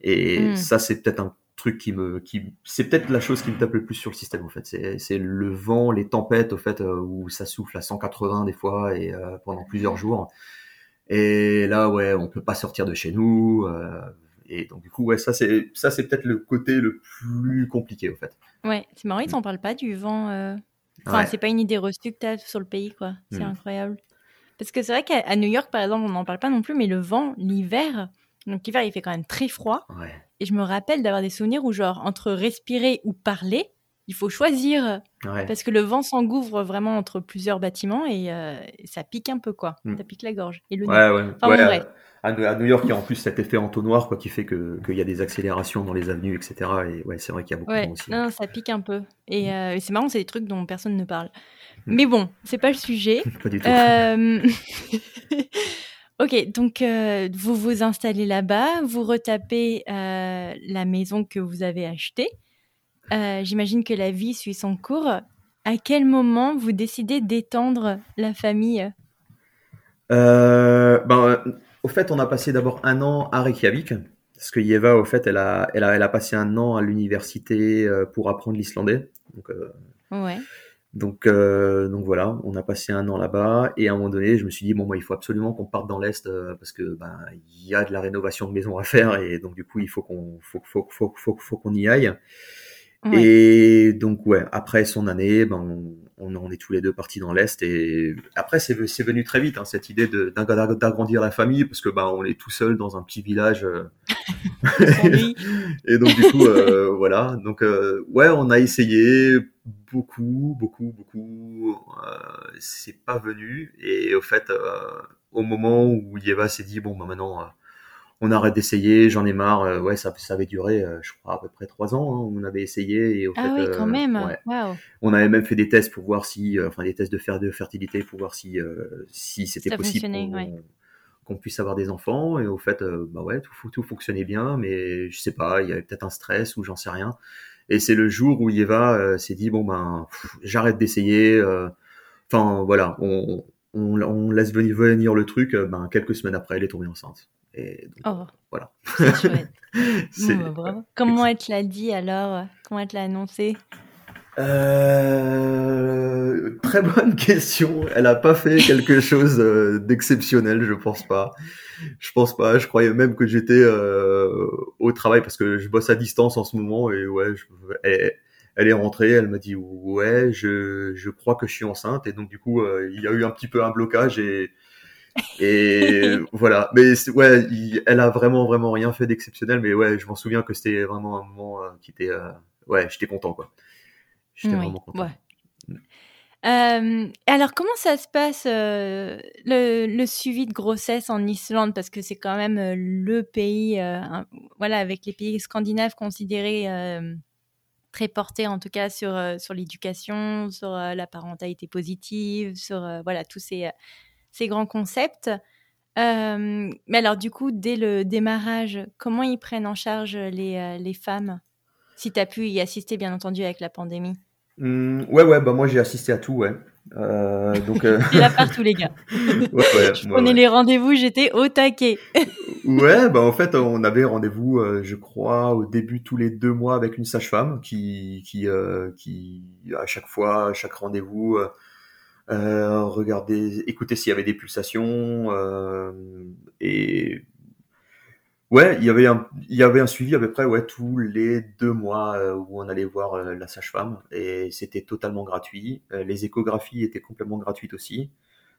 Et Mm. ça, c'est peut-être un truc qui me, qui, c'est peut-être la chose qui me tape le plus sur le système en fait. C'est, c'est le vent, les tempêtes au fait euh, où ça souffle à 180 des fois et euh, pendant plusieurs jours. Et là, ouais, on peut pas sortir de chez nous. euh, et donc du coup, ouais, ça c'est, ça c'est peut-être le côté le plus compliqué au fait. Ouais, c'est marrant, ils t'en parlent pas du vent. euh. Enfin, Ouais. c'est pas une idée reçue que t'as sur le pays, quoi. C'est Mm. incroyable. Parce que c'est vrai qu'à New York, par exemple, on n'en parle pas non plus, mais le vent, l'hiver, donc l'hiver, il fait quand même très froid. Ouais. Et je me rappelle d'avoir des souvenirs où, genre, entre respirer ou parler, il faut choisir. Ouais. Parce que le vent s'engouffre vraiment entre plusieurs bâtiments et, euh, et ça pique un peu, quoi. Mm. Ça pique la gorge. Et le. Ouais, ouais. Enfin, ouais, bon, à- New York, il y a en plus cet effet entonnoir quoi, qui fait que qu'il y a des accélérations dans les avenues, etc. Et ouais, c'est vrai qu'il y a beaucoup de aussi. non, ça pique un peu. Et, euh, et c'est marrant, c'est des trucs dont personne ne parle. Mais bon, c'est pas le sujet. Pas du tout. Euh, ok, donc euh, vous vous installez là-bas, vous retapez euh, la maison que vous avez achetée. Euh, J'imagine que la vie suit son cours. À quel moment vous décidez d'étendre la famille Euh, ben, au fait, on a passé d'abord un an à Reykjavik. Parce que Yeva, au fait, elle a, elle a, elle a passé un an à l'université euh, pour apprendre l'islandais. Donc, euh, Ouais. donc, euh, donc voilà, on a passé un an là-bas. Et à un moment donné, je me suis dit, bon, moi, il faut absolument qu'on parte dans l'Est euh, parce que ben, il y a de la rénovation de maison à faire. Et donc, du coup, il faut qu'on faut, faut, faut, faut, faut qu'on y aille. Ouais. Et donc, ouais, après son année, ben, on, est tous les deux partis dans l'Est. Et après, c'est c'est venu très vite, hein, cette idée d'agrandir la famille, parce que ben, on est tout seul dans un petit village. euh. Et donc, du coup, euh, voilà. Donc, euh, ouais, on a essayé beaucoup, beaucoup, beaucoup. Euh, c'est pas venu. Et au fait, euh, au moment où Yeva s'est dit, bon, ben, maintenant, euh, on arrête d'essayer, j'en ai marre. euh, ouais, ça, ça avait duré, euh, je crois, à peu près trois ans. hein, on avait essayé. Et au Ah fait, oui, euh, quand même. ouais. On avait même fait des tests pour voir si, enfin des tests de fer de fertilité pour voir si si c'était possible qu'on puisse avoir des enfants. Et au fait, euh, bah ouais, tout, tout fonctionnait bien, mais je sais pas, il y avait peut-être un stress ou j'en sais rien. Et c'est le jour où Yeva euh, s'est dit bon ben j'arrête d'essayer. euh, Enfin voilà, on, on, on laisse venir venir le truc. Ben quelques semaines après, elle est tombée enceinte. Et donc, Oh, Voilà. chouette. bah. Comment elle te l'a dit alors? Comment elle te l'a annoncé? Euh, très bonne question. Elle a pas fait quelque chose euh, d'exceptionnel, je pense pas. Je pense pas. Je croyais même que j'étais euh, au travail parce que je bosse à distance en ce moment et ouais, je- elle, elle est rentrée. Elle m'a dit ouais, je, je crois que je suis enceinte et donc du coup euh, il y a eu un petit peu un blocage et et voilà. Mais ouais, il- elle a vraiment vraiment rien fait d'exceptionnel. Mais ouais, je m'en souviens que c'était vraiment un moment euh, qui était euh, ouais, j'étais content quoi. J'étais Oui, vraiment content. ouais. Euh, alors, comment ça se passe euh, le, le suivi de grossesse en Islande? Parce que c'est quand même euh, le pays, un- voilà, avec les pays scandinaves considérés très portés en tout cas sur, sur l'éducation, sur la parentalité positive, sur voilà, tous ces, ces grands concepts. Euh, mais alors, du coup, dès le démarrage, comment ils prennent en charge les, euh, les femmes? Si tu as pu y assister, bien entendu, avec la pandémie. Hum, ouais, ouais, bah moi j'ai assisté à tout, ouais. Euh, donc, euh, là partout, les gars. ouais, ouais, Je prenais ouais. les rendez-vous, j'étais au taquet. Ouais, bah en fait, on avait rendez-vous, euh, je crois, au début tous les deux mois avec une sage-femme qui, qui, qui, à chaque fois, à chaque rendez-vous, euh, regardait, écoutait s'il y avait des pulsations, euh, et ouais, il y avait un, il y avait un suivi à peu près, ouais, tous les deux mois euh, où on allait voir euh, la sage-femme, et c'était totalement gratuit. Euh, les échographies étaient complètement gratuites aussi.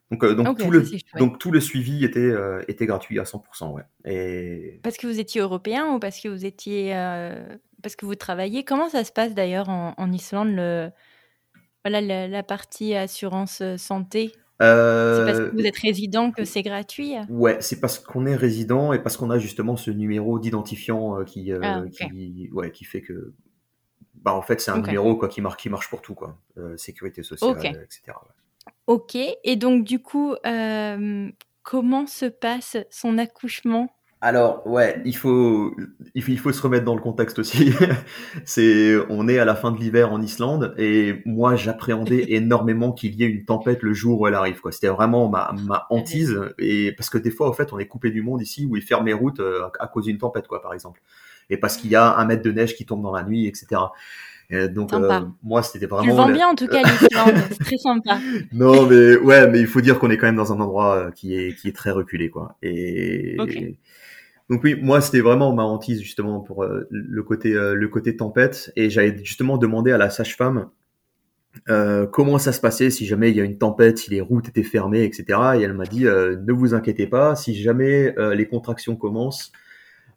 Donc, euh, donc tout le, donc tout le suivi était, euh, était gratuit à 100%, ouais. Et Parce que vous étiez européen ou parce que vous étiez, euh, parce que vous travaillez? Comment ça se passe d'ailleurs en, en Islande le, voilà, la, la partie assurance euh, santé C'est parce euh, que vous êtes résident que c'est gratuit ouais, c'est parce qu'on est résident et parce qu'on a justement ce numéro d'identifiant euh, qui, euh, Ah, qui, ouais, qui fait que, bah en fait, c'est un numéro quoi qui marche, qui marche pour tout quoi, Euh, sécurité sociale, etc. ouais. Ok. Et donc du coup, euh, comment se passe son accouchement? Alors, ouais, il faut, il faut, se remettre dans le contexte aussi. c'est, on est à la fin de l'hiver en Islande et moi, j'appréhendais énormément qu'il y ait une tempête le jour où elle arrive, quoi. C'était vraiment ma, ma hantise et parce que des fois, en fait, on est coupé du monde ici où ils ferment les routes euh, à cause d'une tempête, quoi, par exemple. Et parce qu'il y a un mètre de neige qui tombe dans la nuit, etc. Et donc, euh, moi, c'était Tu vraiment. vends le- bien en tout cas l'Islande, c'est très sympa. non, mais ouais, mais il faut dire qu'on est quand même dans un endroit euh, qui est qui est très reculé, quoi. Et donc oui, moi c'était vraiment ma hantise justement pour euh, le côté euh, le côté tempête, et j'avais justement demandé à la sage-femme euh, comment ça se passait si jamais il y a une tempête, si les routes étaient fermées, etc. Et elle m'a dit euh, ne vous inquiétez pas, si jamais euh, les contractions commencent,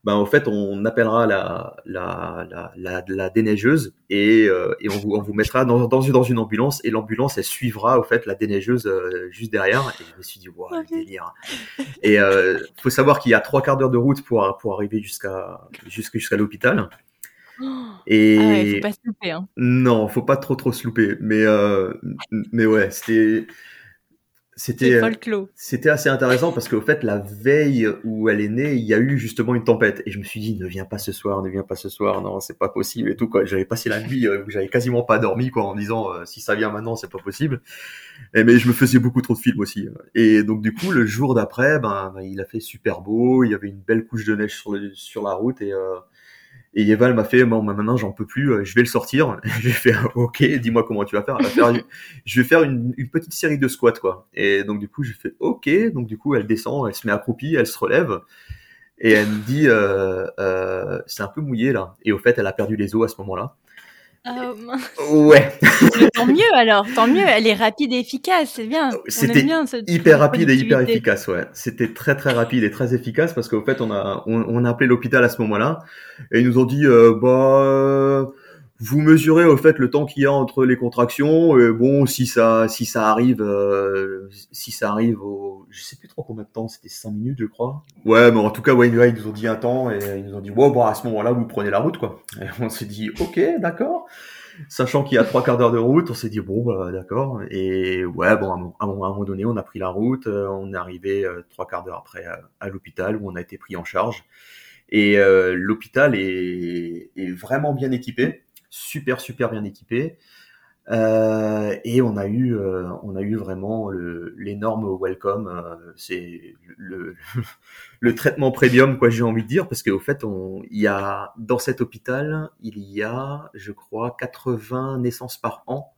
ben au fait on appellera la la la la, la déneigeuse et euh, et on vous on vous mettra dans dans une dans une ambulance et l'ambulance elle suivra au fait la déneigeuse euh, juste derrière et je me suis dit waouh le délire et euh, faut savoir qu'il y a trois quarts d'heure de route pour pour arriver jusqu'à jusqu'à jusqu'à l'hôpital Et Ah ouais, faut pas se louper. Hein. non, faut pas trop trop se louper. Mais euh, mais ouais, c'était c'était euh, c'était assez intéressant parce qu'au fait la veille où elle est née, il y a eu justement une tempête et je me suis dit ne viens pas ce soir, ne viens pas ce soir, non c'est pas possible et tout quoi. J'avais passé la nuit euh, où j'avais quasiment pas dormi quoi en me disant euh, si ça vient maintenant c'est pas possible. Et mais je me faisais beaucoup trop de films aussi. Et donc du coup le jour d'après, ben, ben, il a fait super beau, il y avait une belle couche de neige sur le, sur la route et euh, et Eva, elle m'a fait, bon, bah, maintenant, j'en peux plus, euh, je vais le sortir. J'ai fait, ok, dis-moi comment tu vas faire je vais faire une, une, petite série de squats, quoi. Et donc, du coup, j'ai fait, ok. Donc, du coup, elle descend, elle se met accroupie, elle se relève. Et elle me dit, euh, euh, c'est un peu mouillé, là. Et au fait, elle a perdu les os à ce moment-là. Oh, mince. Ouais. Tant mieux alors, tant mieux. Elle est rapide et efficace, c'est bien. C'était ce- hyper rapide et hyper efficace, ouais. C'était très très rapide et très efficace parce qu'au fait, on a on, on a appelé l'hôpital à ce moment-là et ils nous ont dit euh, bah euh, vous mesurez au fait le temps qu'il y a entre les contractions et bon si ça si ça arrive euh, si ça arrive au je sais plus trop combien de temps c'était 5 minutes je crois ouais mais en tout cas ouais, ils nous ont dit un temps et ils nous ont dit wow, bon à ce moment-là vous prenez la route quoi on s'est dit ok d'accord sachant qu'il y a trois quarts d'heure de route, on s'est dit bon bah d'accord. Et ouais bon à un, moment donné, on a pris la route, euh, on est arrivé euh, trois quarts d'heure après à, à l'hôpital où on a été pris en charge. Et euh, l'hôpital est vraiment bien équipé, super super bien équipé. Euh, et on a eu, euh, on a eu vraiment l'énorme welcome. euh, c'est le, le traitement premium, quoi, j'ai envie de dire, parce qu'au fait, on, il y a dans cet hôpital, il y a, je crois, 80 naissances par an.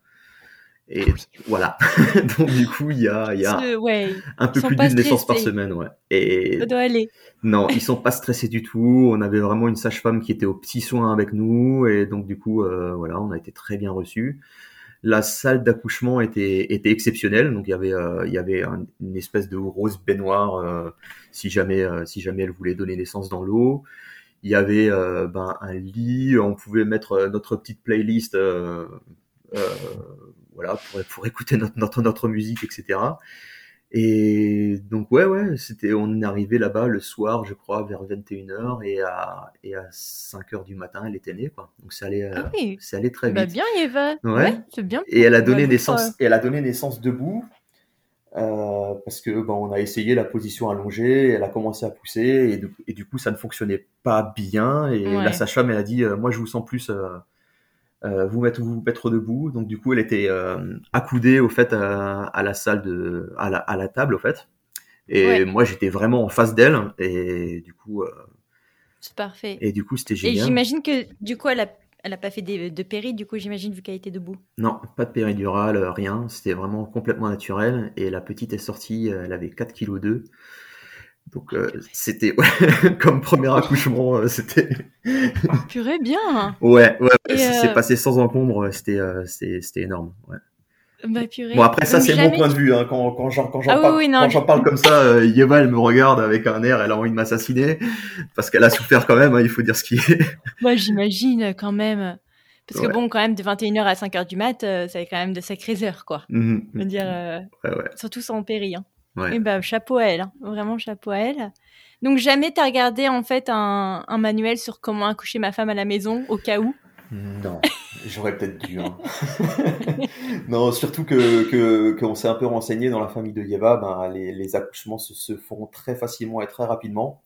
Et voilà. Donc du coup, il y a, il y a Ce- ouais, un peu plus d'une naissance par semaine, ouais. Et ça doit aller. non, ils sont pas stressés du tout. On avait vraiment une sage-femme qui était aux petits soins avec nous, et donc du coup, euh, voilà, on a été très bien reçus. La salle d'accouchement était, était exceptionnelle, donc il y avait, euh, il y avait un- une espèce de rose baignoire euh, si jamais, euh, si jamais elle voulait donner naissance dans l'eau. Il y avait euh, ben, un lit, on pouvait mettre notre petite playlist, euh, euh, voilà, pour, pour écouter notre, notre, notre musique, etc. Et donc ouais ouais, c'était on est arrivé là-bas le soir, je crois vers 21h et à et à 5h du matin, elle était née quoi. Donc ça allait euh, Ah oui, ça allait très bah vite. bien Eva. Ouais. Ouais, c'est bien. Et elle a donné naissance euh, et elle a donné naissance debout euh, parce que ben on a essayé la position allongée, elle a commencé à pousser et, du- et du coup ça ne fonctionnait pas bien et la sage-femme elle a dit euh, moi je vous sens plus euh, vous mettre vous mettre debout. Donc du coup elle était euh, accoudée au fait à, à la salle de à la, à la table au fait. Et Ouais. moi j'étais vraiment en face d'elle. Et du coup euh, C'est parfait. et du coup c'était Et génial. j'imagine que du coup, elle a, elle a pas fait de péri, du coup, j'imagine, vu qu'elle était debout. non pas de péridurale euh, rien. C'était vraiment complètement naturel. Et la petite est sortie euh, elle avait 4 kg 2 donc euh, c'était comme premier accouchement euh, c'était Purée, bien. ouais ouais s'est euh, passé sans encombre c'était euh, c'était c'était énorme ouais. Bah purée. Bon après ça c'est mon point de vue hein. quand quand j'en quand j'en Ah parle oui, quand je- j'en parle comme ça euh, Yeva elle me regarde avec un air elle a envie de m'assassiner parce qu'elle a souffert quand même hein, il faut dire ce qui est Moi, j'imagine quand même. Parce que Ouais. bon, quand même, de 21h à 5h du mat, euh, ça fait quand même de sacrées heures, quoi. Mhm. Je veux dire, euh, ouais ouais surtout sans péri. Hein. Ouais Et bah, chapeau à elle, hein. vraiment chapeau à elle. Donc, jamais t'as regardé en fait un, un manuel sur comment accoucher ma femme à la maison, au cas où? Non, j'aurais peut-être dû. Hein. non, surtout que que qu'on s'est un peu renseigné dans la famille de Yeva, ben les, les accouchements se, se font très facilement et très rapidement.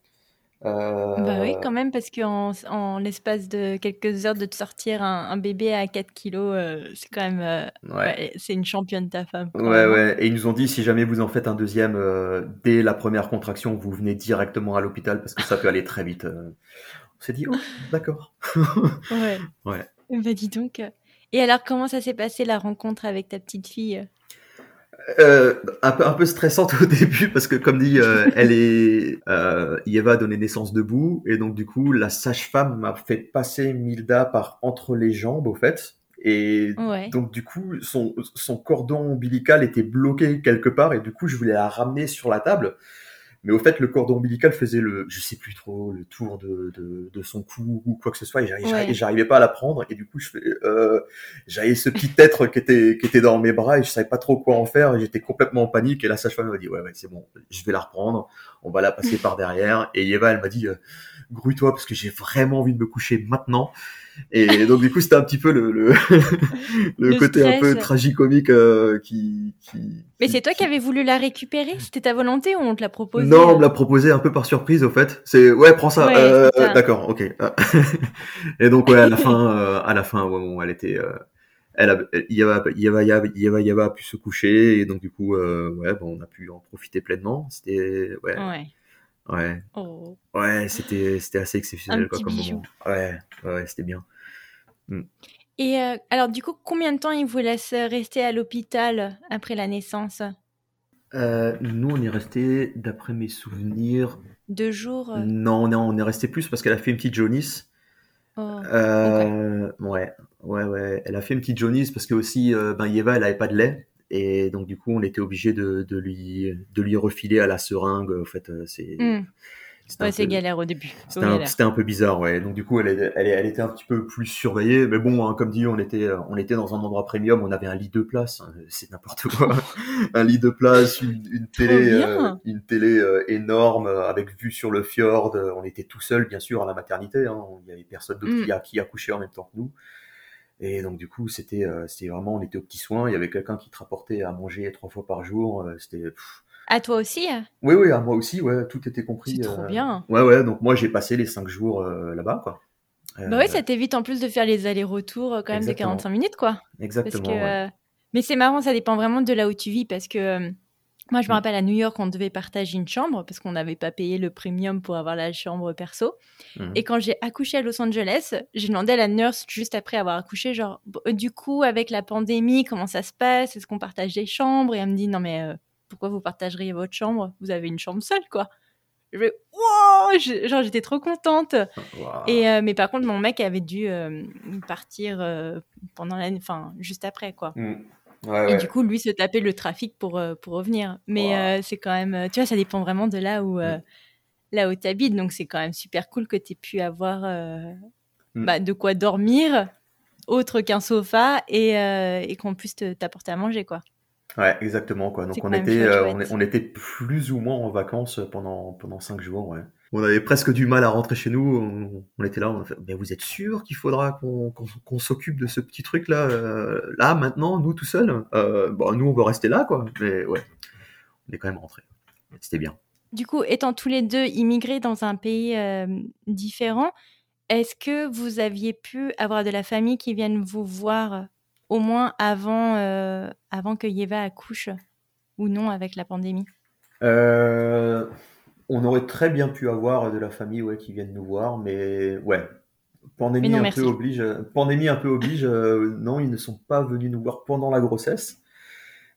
Euh, Bah oui, quand même, parce qu'en en l'espace de quelques heures de te sortir un, un bébé à 4 kilos, euh, c'est quand même. euh, ouais. ouais, c'est une championne, ta femme. Ouais, même, hein. ouais. Et ils nous ont dit si jamais vous en faites un deuxième euh, dès la première contraction, vous venez directement à l'hôpital parce que ça peut aller très vite. euh. On s'est dit oh, d'accord. Ouais. Ouais. Bah dis donc. Et alors, comment ça s'est passé la rencontre avec ta petite fille? Euh, un peu un peu stressante au début parce que comme dit euh, elle est euh, Yeva a donné naissance debout et donc du coup la sage-femme m'a fait passer Milda par entre les jambes au fait et Ouais. donc du coup son son cordon ombilical était bloqué quelque part et du coup je voulais la ramener sur la table Mais au fait, le cordon ombilical faisait le, je sais plus trop, le tour de, de, de son cou ou quoi que ce soit, et j'arrivais, pas à la prendre. Et du coup, je fais, euh, j'avais ce petit être qui était, qui était dans mes bras et je savais pas trop quoi en faire. Et j'étais complètement en panique. Et la sage-femme m'a dit, ouais, ouais, c'est bon, je vais la reprendre. On va la passer par derrière. Et Eva, elle m'a dit, euh, grouille-toi parce que j'ai vraiment envie de me coucher maintenant. Et donc du coup, c'était un petit peu le, le, le, côté un peu tragicomique euh, qui, qui, Mais c'est toi qui avais voulu la récupérer? C'était ta volonté ou on te l'a proposé? Non, on me l'a proposé un peu par surprise au fait. C'est ouais, prends ça. euh, D'accord, ok. et donc ouais, à la fin, euh, à la fin, ouais, bon, elle était. Euh, elle a, il y avait, il y avait, il y avait, il y avait a pu se coucher et donc du coup, ouais, bon, on a pu en profiter pleinement. C'était ouais. ouais. Ouais. Oh. Ouais, c'était c'était assez exceptionnel quoi, comme moment. Ouais, ouais, c'était bien. Mm. Et euh, alors, du coup, combien de temps il vous laisse rester à l'hôpital après la naissance? Euh, Nous, on est resté, d'après mes souvenirs. Deux jours euh? Non, on est, on est resté plus parce qu'elle a fait une petite jaunisse. Oh, ouais, ouais, ouais. Elle a fait une petite jaunisse parce que aussi, ben, Yeva, elle avait pas de lait. Et donc du coup, on était obligé de, de, lui de lui refiler à la seringue. En fait, euh, c'est mmh. Ouais, c'est galère au début. C'était un, un, peu bizarre, ouais. Donc du coup, elle, elle, elle, était un petit peu plus surveillée. Mais bon, hein, comme dit, on était, euh, on était dans un endroit premium. On avait un lit de place. Hein, c'est n'importe quoi. un lit de place, une, une télé, euh, une télé énorme avec vue sur le fjord. On était tout seul, bien sûr, à la maternité. Hein. Il y avait personne d'autre mmh. qui, qui accouchait en même temps que nous. Et donc du coup, c'était euh, c'était vraiment, on était aux petits soins. Il y avait quelqu'un qui te rapportait à manger trois fois par jour. Euh, c'était. À toi aussi hein? Oui, oui, à moi aussi. Ouais, tout était compris. C'est trop euh, bien. Ouais, ouais. Donc moi, j'ai passé les cinq jours là-bas, quoi. bah oui, ça t'évite en plus de faire les allers-retours quand même de 45 minutes, quoi. Exactement. Mais c'est marrant, ça dépend vraiment de là où tu vis, parce que moi, je me mm. rappelle à New York, on devait partager une chambre parce qu'on n'avait pas payé le premium pour avoir la chambre perso. Mm. Et quand j'ai accouché à Los Angeles, j'ai demandé à la nurse juste après avoir accouché, genre, euh, du coup, avec la pandémie, comment ça se passe? Est-ce qu'on partage des chambres? Et elle me dit, non, mais euh, pourquoi vous partageriez votre chambre? Vous avez une chambre seule, quoi. Je vais, wow Genre, j'étais trop contente. Et, euh, mais par contre, mon mec avait dû partir pendant l'année, enfin, juste après, quoi. Et du coup, lui se tapait le trafic pour, euh, pour revenir. Mais euh, c'est quand même, euh, tu vois, ça dépend vraiment de là où, mm. là où tu habites. Donc, c'est quand même super cool que tu aies pu avoir mm. bah, de quoi dormir autre qu'un sofa et, et qu'on puisse t'apporter à manger, quoi. Ouais, exactement, quoi. Donc, on était, on, on, était plus ou moins en vacances pendant, pendant cinq jours, ouais on avait presque du mal à rentrer chez nous. On, était là, on a fait, mais vous êtes sûr qu'il faudra qu'on s'occupe de ce petit truc là, euh, là maintenant, nous tout seuls? Euh, Bon, nous on veut rester là, quoi. Mais ouais, on est quand même rentrés. C'était bien. Du coup, étant tous les deux immigrés dans un pays euh, différent, est-ce que vous aviez pu avoir de la famille qui vienne vous voir au moins avant, avant que Yeva accouche ou non avec la pandémie? On aurait très bien pu avoir de la famille ouais, qui viennent nous voir, mais ouais, pandémie un peu oblige. Pandémie un peu oblige. Euh, non, ils ne sont pas venus nous voir pendant la grossesse,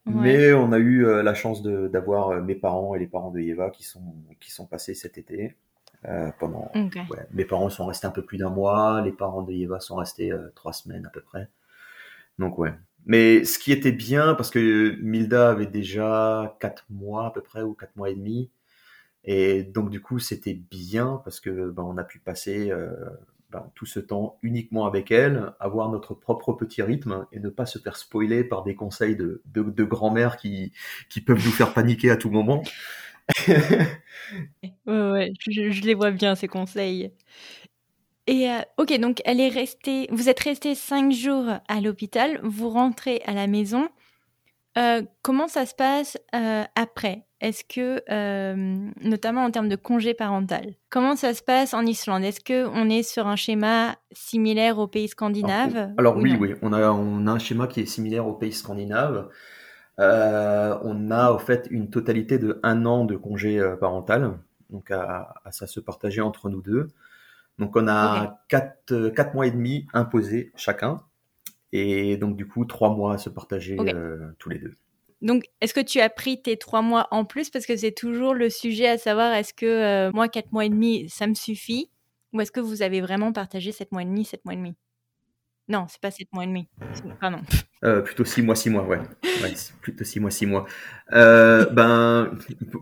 mais on a eu euh, la chance d'avoir euh, mes parents et les parents de Eva qui sont qui sont passés cet été. pendant, mes parents sont restés un peu plus d'un mois, les parents de Eva sont restés trois semaines à peu près. Donc ouais. Mais ce qui était bien, parce que Milda avait déjà quatre mois à peu près, ou quatre mois et demi, et donc du coup, c'était bien parce que ben, on a pu passer euh, ben, tout ce temps uniquement avec elle, avoir notre propre petit rythme et ne pas se faire spoiler par des conseils de, de, grand-mère qui, qui peuvent nous faire paniquer à tout moment. ouais, ouais je, les vois bien ces conseils. Et euh, ok, donc elle est restée. Vous êtes resté cinq jours à l'hôpital. Vous rentrez à la maison. Euh, comment ça se passe après? Est-ce que, euh, notamment en termes de congé parental, comment ça se passe en Islande? Est-ce qu'on est sur un schéma similaire aux pays scandinaves Alors, oui, oui, on a, on a un schéma qui est similaire aux pays scandinaves. Euh, on a en fait une totalité de un an de congé euh, parental, donc à, ça se partager entre nous deux. Donc on a quatre, quatre mois et demi imposés chacun, et donc du coup trois mois à se partager tous les deux. Donc, est-ce que tu as pris tes trois mois en plus? Parce que c'est toujours le sujet à savoir est-ce que euh, moi, quatre mois et demi, ça me suffit? Ou est-ce que vous avez vraiment partagé sept mois et demi, sept mois et demi? Non, c'est pas 7 mois et demi. Pardon. Euh, plutôt 6 mois, 6 mois, ouais. ouais plutôt 6 mois, 6 mois. Euh, ben,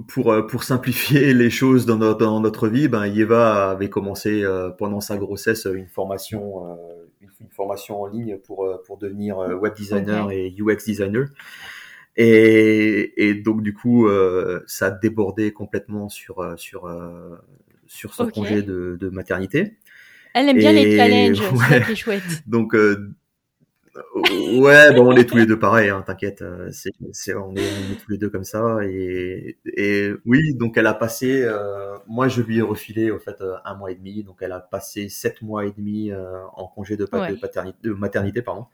pour, euh, pour simplifier les choses dans notre, dans notre vie, ben, Yeva avait commencé euh, pendant sa grossesse une formation, euh, une, formation en ligne pour, pour devenir web designer et UX designer. Et, et donc, du coup, ça a débordé complètement sur, sur, sur son okay. congé de, de maternité. Elle aime bien les challenges, ouais. c'est chouette. Donc, euh, ouais, bon, on est tous les deux pareils, hein, t'inquiète. C'est, c'est, on, est, on est tous les deux comme ça. Et, et oui, donc elle a passé. Euh, moi, je lui ai refilé au fait un mois et demi. Donc, elle a passé sept mois et demi euh, en congé de, pat- ouais. de, paternité, de maternité, pardon.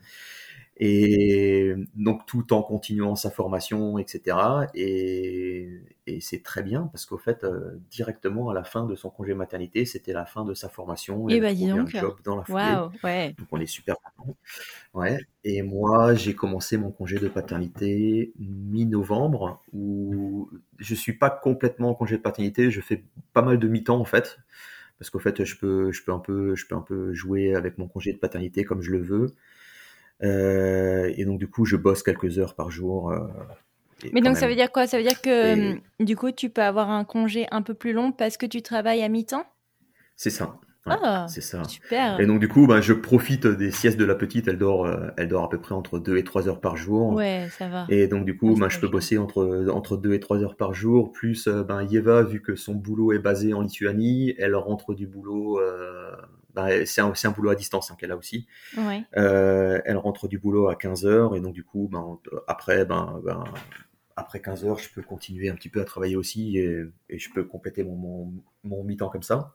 Et donc tout en continuant sa formation, etc. Et, et c'est très bien parce qu'au fait, euh, directement à la fin de son congé maternité, c'était la fin de sa formation. Et, et bah dis donc. Un job dans la foulée. Wow, ouais. Donc on est super contents. Ouais. Et moi, j'ai commencé mon congé de paternité mi-novembre où je suis pas complètement en congé de paternité, je fais pas mal de mi-temps en fait. Parce qu'au fait, je peux, je peux un peu, je peux un peu jouer avec mon congé de paternité comme je le veux. Euh, et donc du coup, je bosse quelques heures par jour. Euh, Mais donc même. ça veut dire quoi? Ça veut dire que et... du coup, tu peux avoir un congé un peu plus long parce que tu travailles à mi-temps? C'est ça. Ouais, ah, c'est ça. Super. Et donc du coup, ben, je profite des siestes de la petite. Elle dort, euh, elle dort à peu près entre 2 et 3 heures par jour. Ouais, ça va. Et donc du coup, ben, je peux bosser entre entre 2 et 3 heures par jour. Plus ben Yeva, vu que son boulot est basé en Lituanie, elle rentre du boulot. Euh, ben, c'est un, un, boulot à distance hein, qu'elle a aussi. Ouais. Euh, elle rentre du boulot à 15 heures et donc du coup, ben, après, ben, ben, après 15 heures, je peux continuer un petit peu à travailler aussi et, et je peux compléter mon, mon, mon mi-temps comme ça.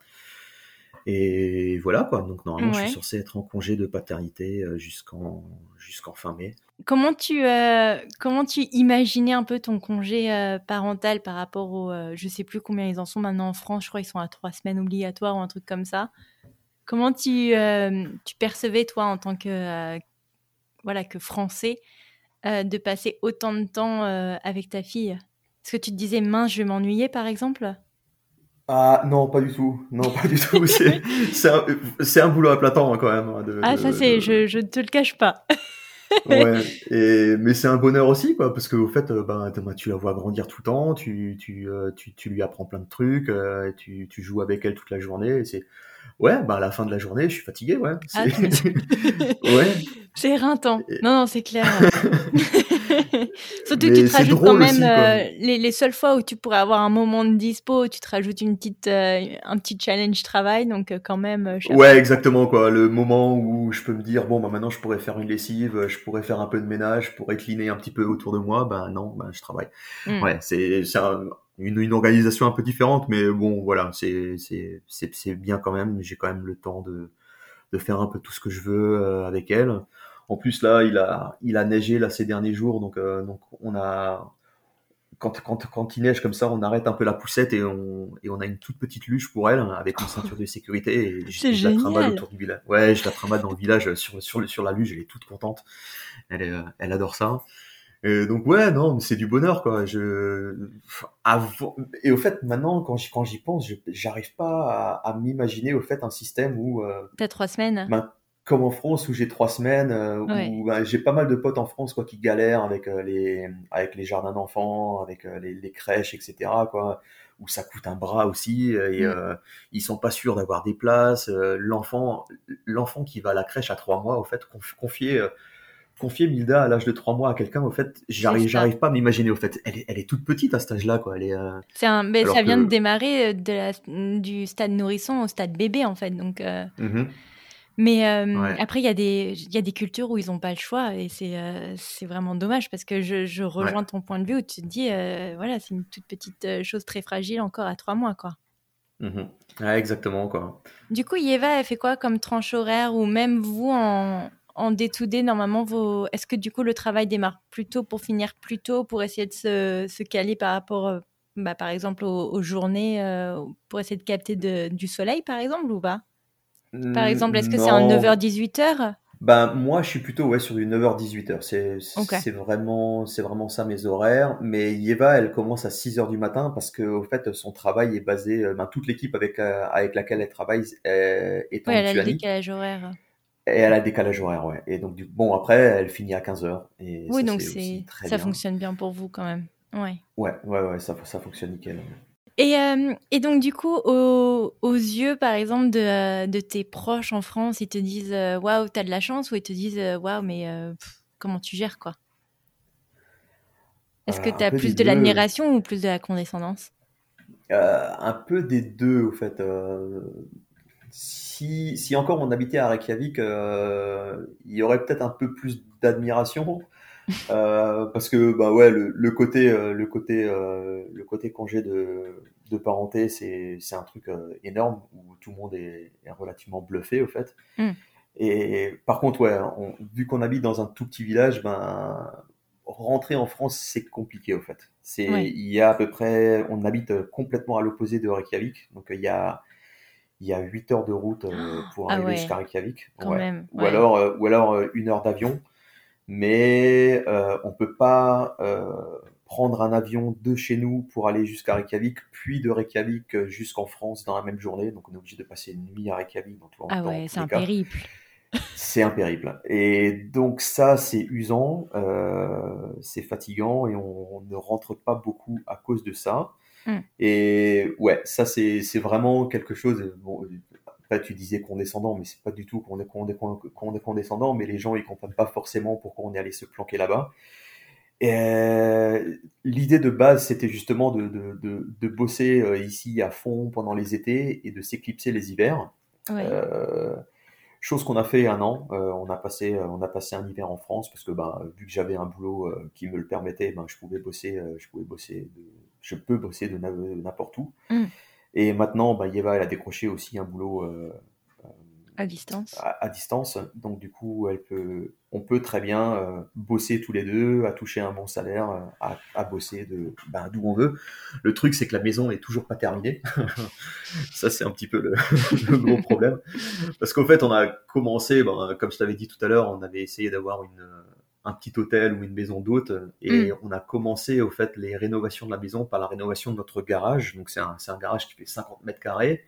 Et voilà quoi. Donc normalement, ouais. je suis censé être en congé de paternité euh, jusqu'en jusqu'en fin mai. Comment tu euh, comment tu imaginais un peu ton congé euh, parental par rapport au euh, je sais plus combien ils en sont maintenant en France. Je crois qu'ils sont à trois semaines obligatoires ou un truc comme ça. Comment tu tu percevais toi en tant que voilà que français de passer autant de temps avec ta fille? Est-ce que tu te disais mince, je vais m'ennuyer par exemple? Ah non, pas du tout. Non, pas du tout. C'est, un, boulot à plein temps hein, quand même. De, ah, ça c'est, de... je, je ne te le cache pas. ouais, et, mais c'est un bonheur aussi, quoi, parce qu'au fait, ben, tu la vois grandir tout le temps, tu, tu, tu, tu lui apprends plein de trucs, euh, tu, tu joues avec elle toute la journée, et c'est, ouais, bah, à la fin de la journée, je suis fatigué, ouais. C'est... Ah, ouais. C'est éreintant. Non, non, c'est clair. Surtout que tu te rajoutes quand même aussi, euh, les, les, seules fois où tu pourrais avoir un moment de dispo, tu te rajoutes une petite, euh, un petit challenge travail, donc euh, quand même. ouais, exactement quoi. Le moment où je peux me dire bon bah maintenant je pourrais faire une lessive, je pourrais faire un peu de ménage, je pourrais cleaner un petit peu autour de moi, bah non, bah je travaille. Mm. Ouais, c'est c'est une, une, organisation un peu différente, mais bon voilà, c'est c'est bien quand même. J'ai quand même le temps de de faire un peu tout ce que je veux avec elle. En plus là, il a il a neigé là ces derniers jours, donc euh, donc on a quand, quand, quand il neige comme ça, on arrête un peu la poussette et on, et on a une toute petite luge pour elle avec une ceinture de sécurité et je, je la trimballe autour du village. Ouais, je la trimballe dans le village sur, sur, sur la luge, elle est toute contente. Elle, est, elle adore ça. Et donc ouais, non, c'est du bonheur quoi. Je avant et au fait maintenant quand j'y quand j'y pense, j'arrive pas à, à m'imaginer au fait un système où euh, t'as trois semaines. Ben, comme en France où j'ai trois semaines, euh, ouais. où bah, j'ai pas mal de potes en France quoi qui galèrent avec euh, les avec les jardins d'enfants, avec euh, les, les, crèches, etc. quoi, où ça coûte un bras aussi et mm. ils sont pas sûrs d'avoir des places. l'enfant l'enfant qui va à la crèche à trois mois, au fait, confier confier Milda à l'âge de trois mois à quelqu'un, au fait, j'arrive j'arrive pas à m'imaginer. Au fait, elle est elle est toute petite à cet âge-là quoi. Elle est. C'est un mais ça vient que... de démarrer de la, du stade nourrisson au stade bébé en fait donc. Mm -hmm. Mais euh, ouais. après, il y, a des, y a des cultures où ils n'ont pas le choix et c'est euh, vraiment dommage parce que je, je rejoins ouais. ton point de vue où tu te dis, euh, voilà, c'est une toute petite euh, chose très fragile encore à trois mois, quoi. Mmh. Ouais, exactement, quoi. Du coup, Yeva, elle fait quoi comme tranche horaire ou même vous en, en day-to-day, normalement, vos... est-ce que du coup le travail démarre plus tôt pour finir plus tôt pour essayer de se, se caler par rapport, bah, par exemple, aux, aux journées, pour essayer de capter de, du soleil, par exemple, ou pas? Par exemple, est-ce que c'est un 9h-18h ben, moi, je suis plutôt ouais, sur du 9h-18h. C'est okay. vraiment, vraiment ça mes horaires. Mais Yeva, elle commence à 6h du matin parce que, au fait, son travail est basé, ben, toute l'équipe avec, avec laquelle elle travaille est, est en ouais, elle a le décalage horaire. Et elle a décalage horaire, ouais. Et donc, du, bon, après, elle finit à 15h. Et oui, donc c'est, ça fonctionne bien pour vous quand même. Ouais. Ouais, ouais, ouais, ça, ça fonctionne nickel. Et, euh, et donc, du coup, aux, aux yeux, par exemple, de, de, tes proches en France, ils te disent euh, Waouh, t'as de la chance ou ils te disent euh, Waouh, mais comment tu gères, quoi? Est-ce que tu as plus de l'admiration ou plus de la condescendance? Un peu des deux, au fait si, si encore on habitait à Reykjavik, euh, il y aurait peut-être un peu plus d'admiration. Euh, parce que bah ouais le, côté euh, le côté le côté congé de, de parenté c'est c'est un truc énorme où tout le monde est, relativement bluffé au fait mm. et par contre ouais vu qu'on habite dans un tout petit village ben rentrer en France c'est compliqué au fait c'est il y a à peu près on habite complètement à l'opposé de Reykjavik donc il y a il y a 8 heures de route euh, pour ah arriver jusqu'à Reykjavik. Ou alors, euh, ou alors euh, une heure d'avion. Mais on peut pas prendre un avion de chez nous pour aller jusqu'à Reykjavik, puis de Reykjavik jusqu'en France dans la même journée. Donc on est obligé de passer une nuit à Reykjavik. Ah ouais, c'est un périple. C'est un périple. Et donc ça, c'est usant, c'est fatigant et on, ne rentre pas beaucoup à cause de ça. Mm. Et ouais, ça c'est vraiment quelque chose. Bon, après, tu disais condescendant, mais c'est pas du tout qu'on est, condescendant, mais les gens ils comprennent pas forcément pourquoi on est allé se planquer là-bas. Euh, l'idée de base, c'était justement de, de, de, bosser euh, ici à fond pendant les étés et de s'éclipser les hivers. Euh, Chose qu'on a fait un an. Euh, on a passé, on a passé un hiver en France parce que ben, vu que j'avais un boulot euh, qui me le permettait, ben, je pouvais bosser, je pouvais bosser, de, je peux bosser de n'importe où. Mm. Et maintenant, ben, Yeva, elle a décroché aussi un boulot à distance. À, distance. Donc du coup, elle peut, on peut très bien euh, bosser tous les deux, à toucher un bon salaire, euh, à, bosser de ben, d'où on veut. Le truc, c'est que la maison est toujours pas terminée. Ça, c'est un petit peu le, gros problème. Parce qu'en fait, on a commencé, ben, comme je t'avais dit tout à l'heure, on avait essayé d'avoir une un petit hôtel ou une maison d'hôte et mm. on a commencé au fait les rénovations de la maison par la rénovation de notre garage donc c'est un, un garage qui fait 50 mètres carrés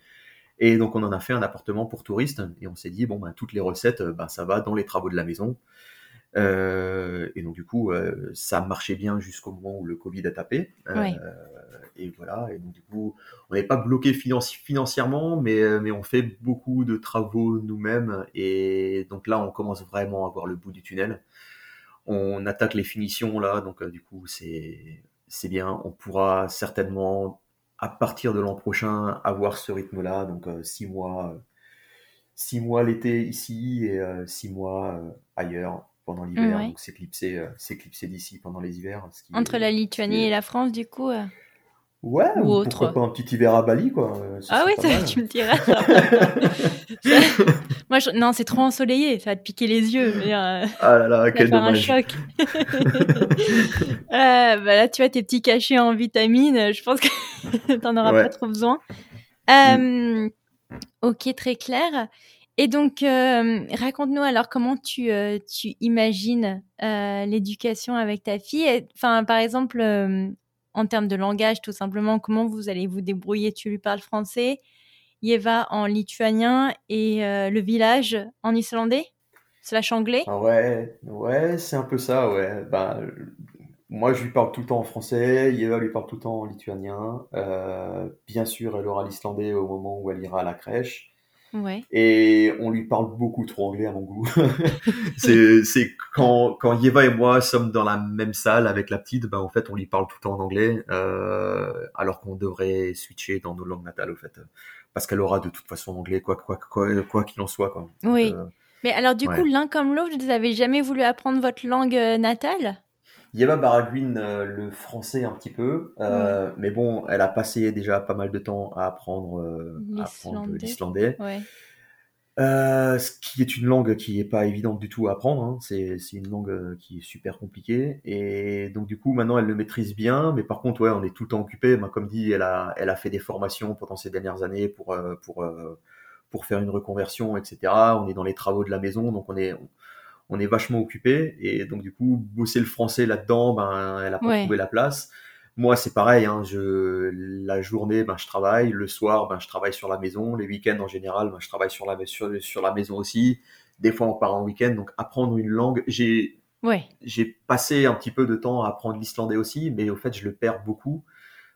et donc on en a fait un appartement pour touristes et on s'est dit bon ben toutes les recettes ben, ça va dans les travaux de la maison. Euh, et donc du coup euh, ça marchait bien jusqu'au moment où le Covid a tapé. Euh, et voilà. Et donc du coup on n'est pas bloqué financièrement, mais mais on fait beaucoup de travaux nous-mêmes et donc là on commence vraiment à voir le bout du tunnel. On attaque les finitions là, donc du coup c'est c'est bien. On pourra certainement à partir de l'an prochain avoir ce rythme-là, donc euh, six mois, euh, six mois l'été ici et euh, six mois ailleurs pendant l'hiver. Donc s'éclipser, s'éclipser d'ici pendant les hivers. Entre la Lituanie et la France, du coup. Ouais, ou, autre. pourquoi pas un petit hiver à Bali, quoi. ah oui, tu me diras. Moi, non, c'est trop ensoleillé, ça va te piquer les yeux. ah là là, quel dommage. un choc. bah là, tu vois, tes petits cachets en vitamines, je pense que t'en auras pas trop besoin. Mm. Euh, ok, très clair. Et donc, euh, raconte-nous alors comment tu, euh, tu imagines l'éducation avec ta fille. Enfin, par exemple, en termes de langage, tout simplement, comment vous allez vous débrouiller? Tu lui parles français, Yeva en lituanien et euh, le village en islandais slash anglais ah Ouais, ouais, c'est un peu ça, ouais. Ben, moi, je lui parle tout le temps en français, Yeva lui parle tout le temps en lituanien. Euh, bien sûr, elle aura l'islandais au moment où elle ira à la crèche. Et on lui parle beaucoup trop anglais à mon goût. c'est quand, quand Yeva et moi sommes dans la même salle avec la petite, ben en fait on lui parle tout le temps en anglais, euh, alors qu'on devrait switcher dans nos langues natales au fait, parce qu'elle aura de toute façon anglais quoi quoi quoi quoi qu'il en soit quoi. Oui. Euh, Mais alors du coup l'un comme l'autre, vous n'avez jamais voulu apprendre votre langue euh, natale? Yeva Baragwin le français un petit peu, mais bon, elle a passé déjà pas mal de temps à apprendre, l'islandais. Ce qui est une langue qui n'est pas évidente du tout à apprendre. Hein. C'est, une langue qui est super compliquée. Et donc, du coup, maintenant, elle le maîtrise bien. Mais par contre, ouais, on est tout le temps occupé. Ben, comme dit, elle a, elle a fait des formations pendant ces dernières années pour, pour, pour faire une reconversion, etc. On est dans les travaux de la maison. Donc, on est, on est vachement occupé et donc du coup bosser le français là-dedans, ben elle a pas trouvé la place. Moi, c'est pareil. Hein, je, la journée, ben, je travaille. Le soir, ben, je travaille sur la maison. Les week-ends, en général, ben, je travaille sur la, sur, sur la maison aussi. Des fois, on part en week-end. Donc, apprendre une langue, j'ai Ouais. j'ai passé un petit peu de temps à apprendre l'islandais aussi, mais au fait, je le perds beaucoup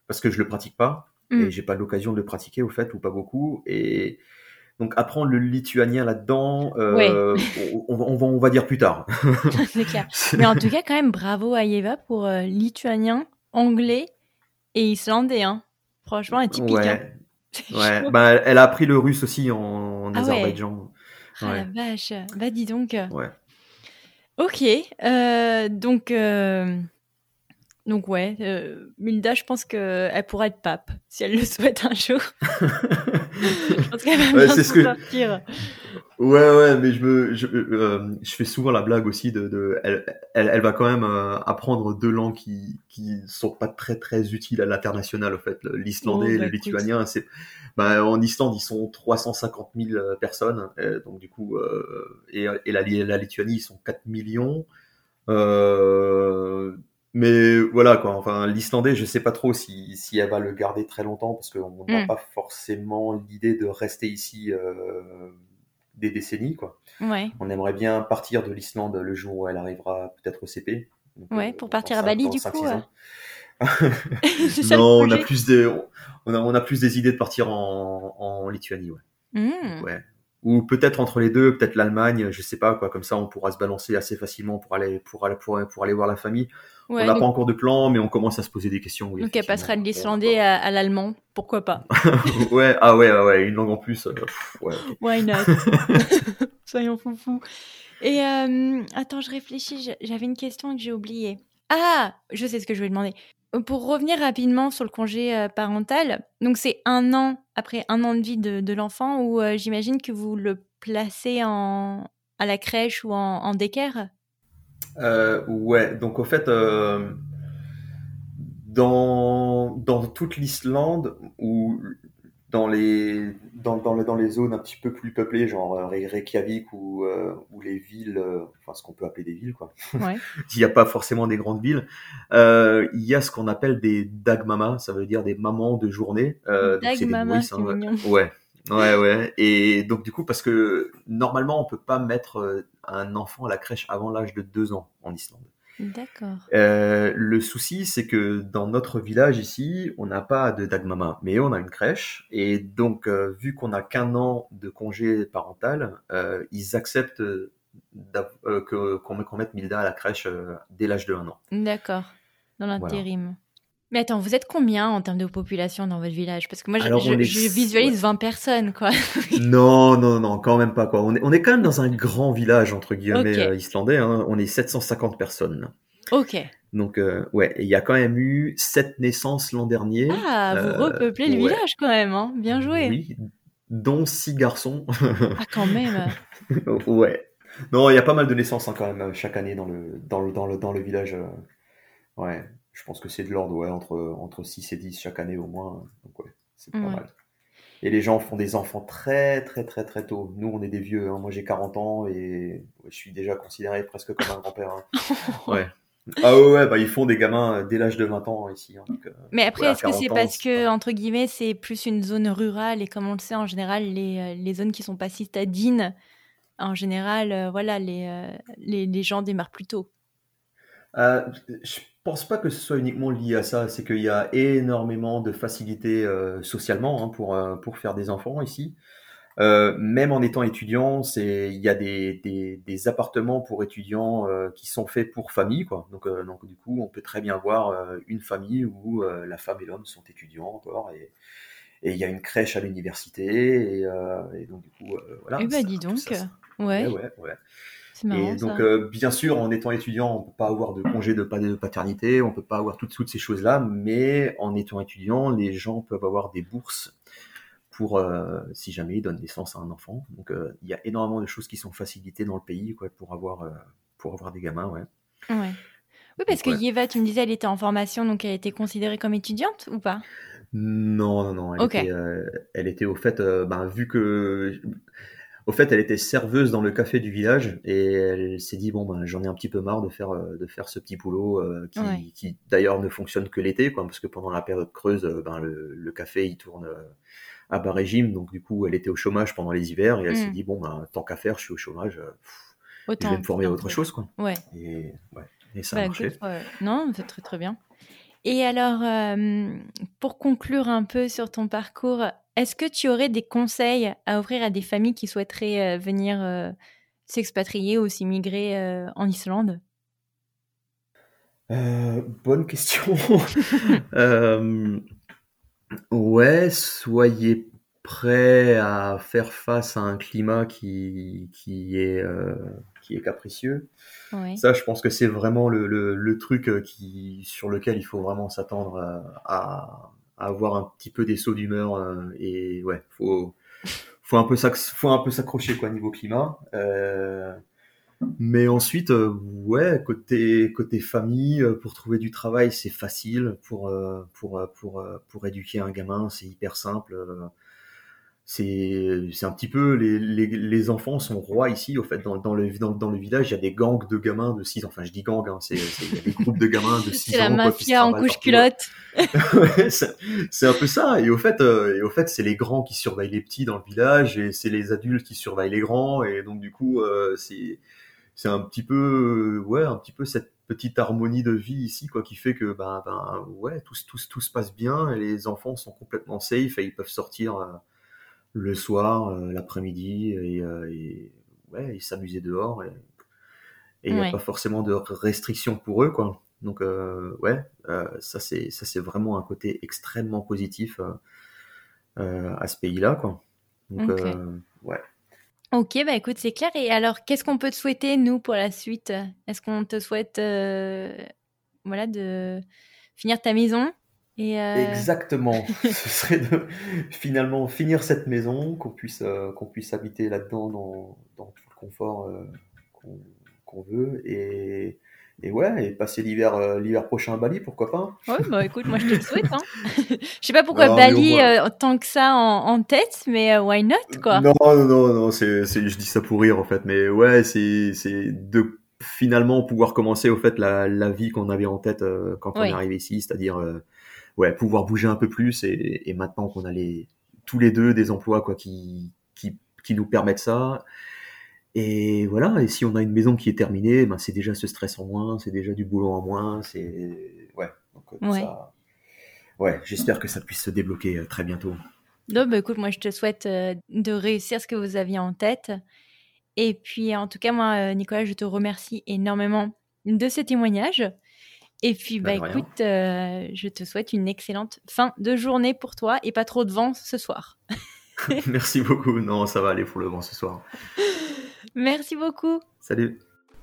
parce que je le pratique pas Mm. et j'ai pas l'occasion de le pratiquer au fait ou pas beaucoup. Et donc apprendre le lituanien là-dedans, euh, on, on va- on va, on va dire plus tard. c'est clair. Mais en tout cas, quand même, bravo à Eva pour euh, lituanien, anglais et islandais. Hein. Franchement, atypique. hein. ouais, chaud. Ben, elle a appris le russe aussi en, en Ah ouais. Azerbaïdjan. Ah ouais. la vache. Bah dis donc. Ouais. Ok. euh, donc, euh, donc ouais. euh, Milda, je pense qu'elle pourra être pape si elle le souhaite un jour. Je pense qu'elle va Ouais, bien que- sortir. Ouais, ouais, mais je me, je, euh, je fais souvent la blague aussi de, de elle, elle, elle va quand même euh, apprendre deux langues qui, qui sont pas très très utiles à l'international, en fait. L'islandais Oh, et bah, le lituanien, c'est, bah, en Islande, ils sont 350 000 euh, personnes, donc du coup, et, et la, la Lituanie, ils sont 4 millions. Euh, mais voilà quoi, enfin l'islandais, je sais pas trop si, si elle va le garder très longtemps parce qu'on n'a Mm. pas forcément l'idée de rester ici euh, des décennies quoi. Ouais. On aimerait bien partir de l'Islande le jour où elle arrivera peut-être au CP. Donc, Ouais, euh, pour partir à Bali, du coup, ça non, on a plus des, on a, on a plus des idées de partir en, en Lituanie, ouais. Hmm. ouais. Ou peut-être entre les deux, peut-être l'Allemagne, je sais pas quoi. Comme ça, on pourra se balancer assez facilement pour aller, pour aller, pour, pour aller voir la famille. Ouais, on n'a donc, pas encore de plan, mais on commence à se poser des questions. oui, donc elle passera de l'islandais à, à l'allemand. Pourquoi pas ouais, ah ouais, ouais, une langue en plus. euh, pff, ouais. Why not? Soyons foufous. Et euh, attends, je réfléchis. J'avais une question que j'ai oubliée. Ah, je sais ce que je voulais demander. Pour revenir rapidement sur le congé euh, parental, donc c'est un an après un an de vie de, l'enfant où euh, j'imagine que vous le placez en, à la crèche ou en, en Euh, ouais, donc au fait, euh, dans, dans toute l'Islande, ou dans les, dans, dans, dans les zones un petit peu plus peuplées, genre euh, Reykjavik ou, euh, ou les villes, euh, enfin ce qu'on peut appeler des villes, quoi. Ouais. Il n'y a pas forcément des grandes villes. Euh, il y a ce qu'on appelle des dagmamas, ça veut dire des mamans de journée. C'est Dagmama, hein, ouais. Ouais. Ouais, ouais. Et donc, du coup, parce que normalement, on peut pas mettre un enfant à la crèche avant l'âge de deux ans en Islande. D'accord. Euh, le souci, c'est que dans notre village ici, on n'a pas de dagmama, mais on a une crèche. Et donc, euh, vu qu'on n'a qu'un an de congé parental, euh, ils acceptent euh, qu'on mette Milda à la crèche euh, dès l'âge de un an. D'accord. Dans l'intérim. Mais attends, vous êtes combien en termes de population dans votre village? Parce que moi, je, Alors, je- on est- je visualise 20 personnes, quoi. Non, non, non, quand même pas quoi. On est, on est quand même dans un grand village entre guillemets euh, islandais. hein. On est 750 personnes. ok. Donc euh, ouais, il y a quand même eu sept naissances l'an dernier. Ah, vous Euh, repeuplez le ouais. village quand même, hein. Bien joué. Oui, dont six garçons. Ah, quand même. ouais. Non, il y a pas mal de naissances hein, quand même chaque année dans le dans le dans le dans le village. euh. Ouais, je pense que c'est de l'ordre ouais entre entre 6 et 10 chaque année au moins. Donc ouais, c'est pas mal. Et les gens font des enfants très très très très tôt. Nous, on est des vieux. hein. Moi, j'ai 40 ans et ouais, je suis déjà considéré presque comme un grand-père. hein. Ouais. Ah ouais, bah ils font des gamins euh, dès l'âge de 20 ans ici. hein. Donc, euh, Mais après, Voilà, est-ce que c'est 40 ans, parce que, entre guillemets, c'est plus une zone rurale et comme on le sait, en général, les, euh, les zones qui sont pas citadines, en général, euh, voilà, les, les, les gens démarrent plus tôt. Euh, je pense pas que ce soit uniquement lié à ça. C'est qu'il y a énormément de facilités euh, socialement hein, pour, euh, pour faire des enfants ici. Euh, même en étant étudiant, c'est il y a des, des, des appartements pour étudiants qui sont faits pour famille, quoi. Donc, donc du coup, on peut très bien voir une famille où la femme et l'homme sont étudiants encore et et il y a une crèche à l'université et, euh, et donc du coup euh, voilà. Eh ben, dis donc. ça, ça- Ouais, ouais, ouais, ouais. Marrant Et donc, euh, bien sûr, en étant étudiant, on peut pas avoir de congé de, pa- de paternité, on peut pas avoir toutes, toutes ces choses-là, mais en étant étudiant, les gens peuvent avoir des bourses pour, euh, si jamais ils donnent naissance à un enfant. Donc, euh, il y a énormément de choses qui sont facilitées dans le pays, quoi, pour avoir, pour avoir des gamins, ouais. Ouais. Oui, parce que Ouais. Yeva, tu me disais, elle était en formation, donc elle était considérée comme étudiante ou pas? Non, non, non, elle, était, elle était au fait, ben, vu que au fait, elle était serveuse dans le café du village et elle s'est dit bon ben j'en ai un petit peu marre de faire de faire ce petit boulot qui, qui d'ailleurs ne fonctionne que l'été quoi parce que pendant la période creuse ben le, le, café il tourne à bas régime donc du coup elle était au chômage pendant les hivers et elle s'est mm. dit bon ben tant qu'à faire je suis au chômage je vais me former à autre chose quoi. Ouais. Et, ouais. et ça a bah, marché. non c'est très très bien. Et alors, pour conclure un peu sur ton parcours, est-ce que tu aurais des conseils à offrir à des familles qui souhaiteraient venir s'expatrier ou s'immigrer en Islande? Euh, Bonne question. ouais, soyez prêts à faire face à un climat qui, qui est qui est capricieux. Ça, je pense que c'est vraiment le, le, truc euh, qui, sur lequel il faut vraiment s'attendre à, à, avoir un petit peu des sauts d'humeur. Euh, et ouais, faut, faut un peu s'accrocher quoi niveau climat. Euh, mais ensuite, ouais, côté côté famille, pour trouver du travail, c'est facile. Pour pour pour pour éduquer un gamin, c'est hyper simple c'est c'est un petit peu les, les, les, enfants sont rois ici au fait dans, dans le dans, dans, le village. Il y a des gangs de gamins de 6 ans. Enfin je dis gang hein, c'est il y a des groupes de gamins de 6 ans c'est la mafia en couche culotte. Ouais, c'est un peu ça. Et au fait euh, et au fait c'est les grands qui surveillent les petits dans le village et c'est les adultes qui surveillent les grands. Et donc du coup euh, c'est c'est un petit peu ouais un petit peu cette petite harmonie de vie ici quoi qui fait que ben ben ouais tout tout tout se passe bien et les enfants sont complètement safe et ils peuvent sortir euh, le soir, euh, l'après-midi, et, euh, et, ouais, ils s'amusaient dehors. Et il n'y a pas forcément de restrictions pour eux, quoi. Donc euh, ouais, ça c'est ça c'est vraiment un côté extrêmement positif à ce pays-là, quoi. Donc ouais. Ok, bah écoute, c'est clair. Et alors, qu'est-ce qu'on peut te souhaiter, nous, pour la suite? Est-ce qu'on te souhaite voilà, de finir ta maison? Euh, Exactement. Ce serait de finalement finir cette maison, qu'on puisse, euh, qu'on puisse habiter là-dedans dans, dans, tout le confort euh, qu'on veut. Et, et, ouais, et passer l'hiver l'hiver prochain à Bali, pourquoi pas Ouais, bah écoute, moi je te le souhaite. Hein. je sais pas pourquoi Bali tant que ça en, en tête, mais why not quoi Non, non, non, non c'est, je dis ça pour rire en fait, mais ouais, c'est de finalement pouvoir commencer au fait la, la vie qu'on avait en tête quand on est arrivé ici, c'est-à-dire ouais, pouvoir bouger un peu plus et, et maintenant qu'on a les, tous les deux des emplois quoi qui, qui, qui nous permettent ça. Et voilà, et si on a une maison qui est terminée, ben c'est déjà ce stress en moins, c'est déjà du boulot en moins, c'est ouais. Donc, euh, ouais. Ça... ouais, j'espère que ça puisse se débloquer euh, très bientôt. Non, bah écoute, moi je te souhaite euh, de réussir ce que vous aviez en tête. Et puis en tout cas, moi, Nicolas, je te remercie énormément de ce témoignage. Et puis, bah, bah écoute, euh, je te souhaite une excellente fin de journée pour toi et pas trop de vent ce soir. Merci beaucoup. Non, ça va aller pour le vent ce soir. Merci beaucoup. Salut.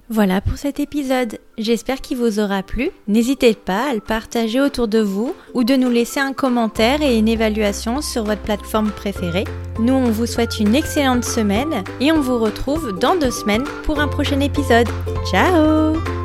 Voilà pour cet épisode. J'espère qu'il vous aura plu. N'hésitez pas à le partager autour de vous ou de nous laisser un commentaire et une évaluation sur votre plateforme préférée. Nous, on vous souhaite une excellente semaine et on vous retrouve dans deux semaines pour un prochain épisode. Ciao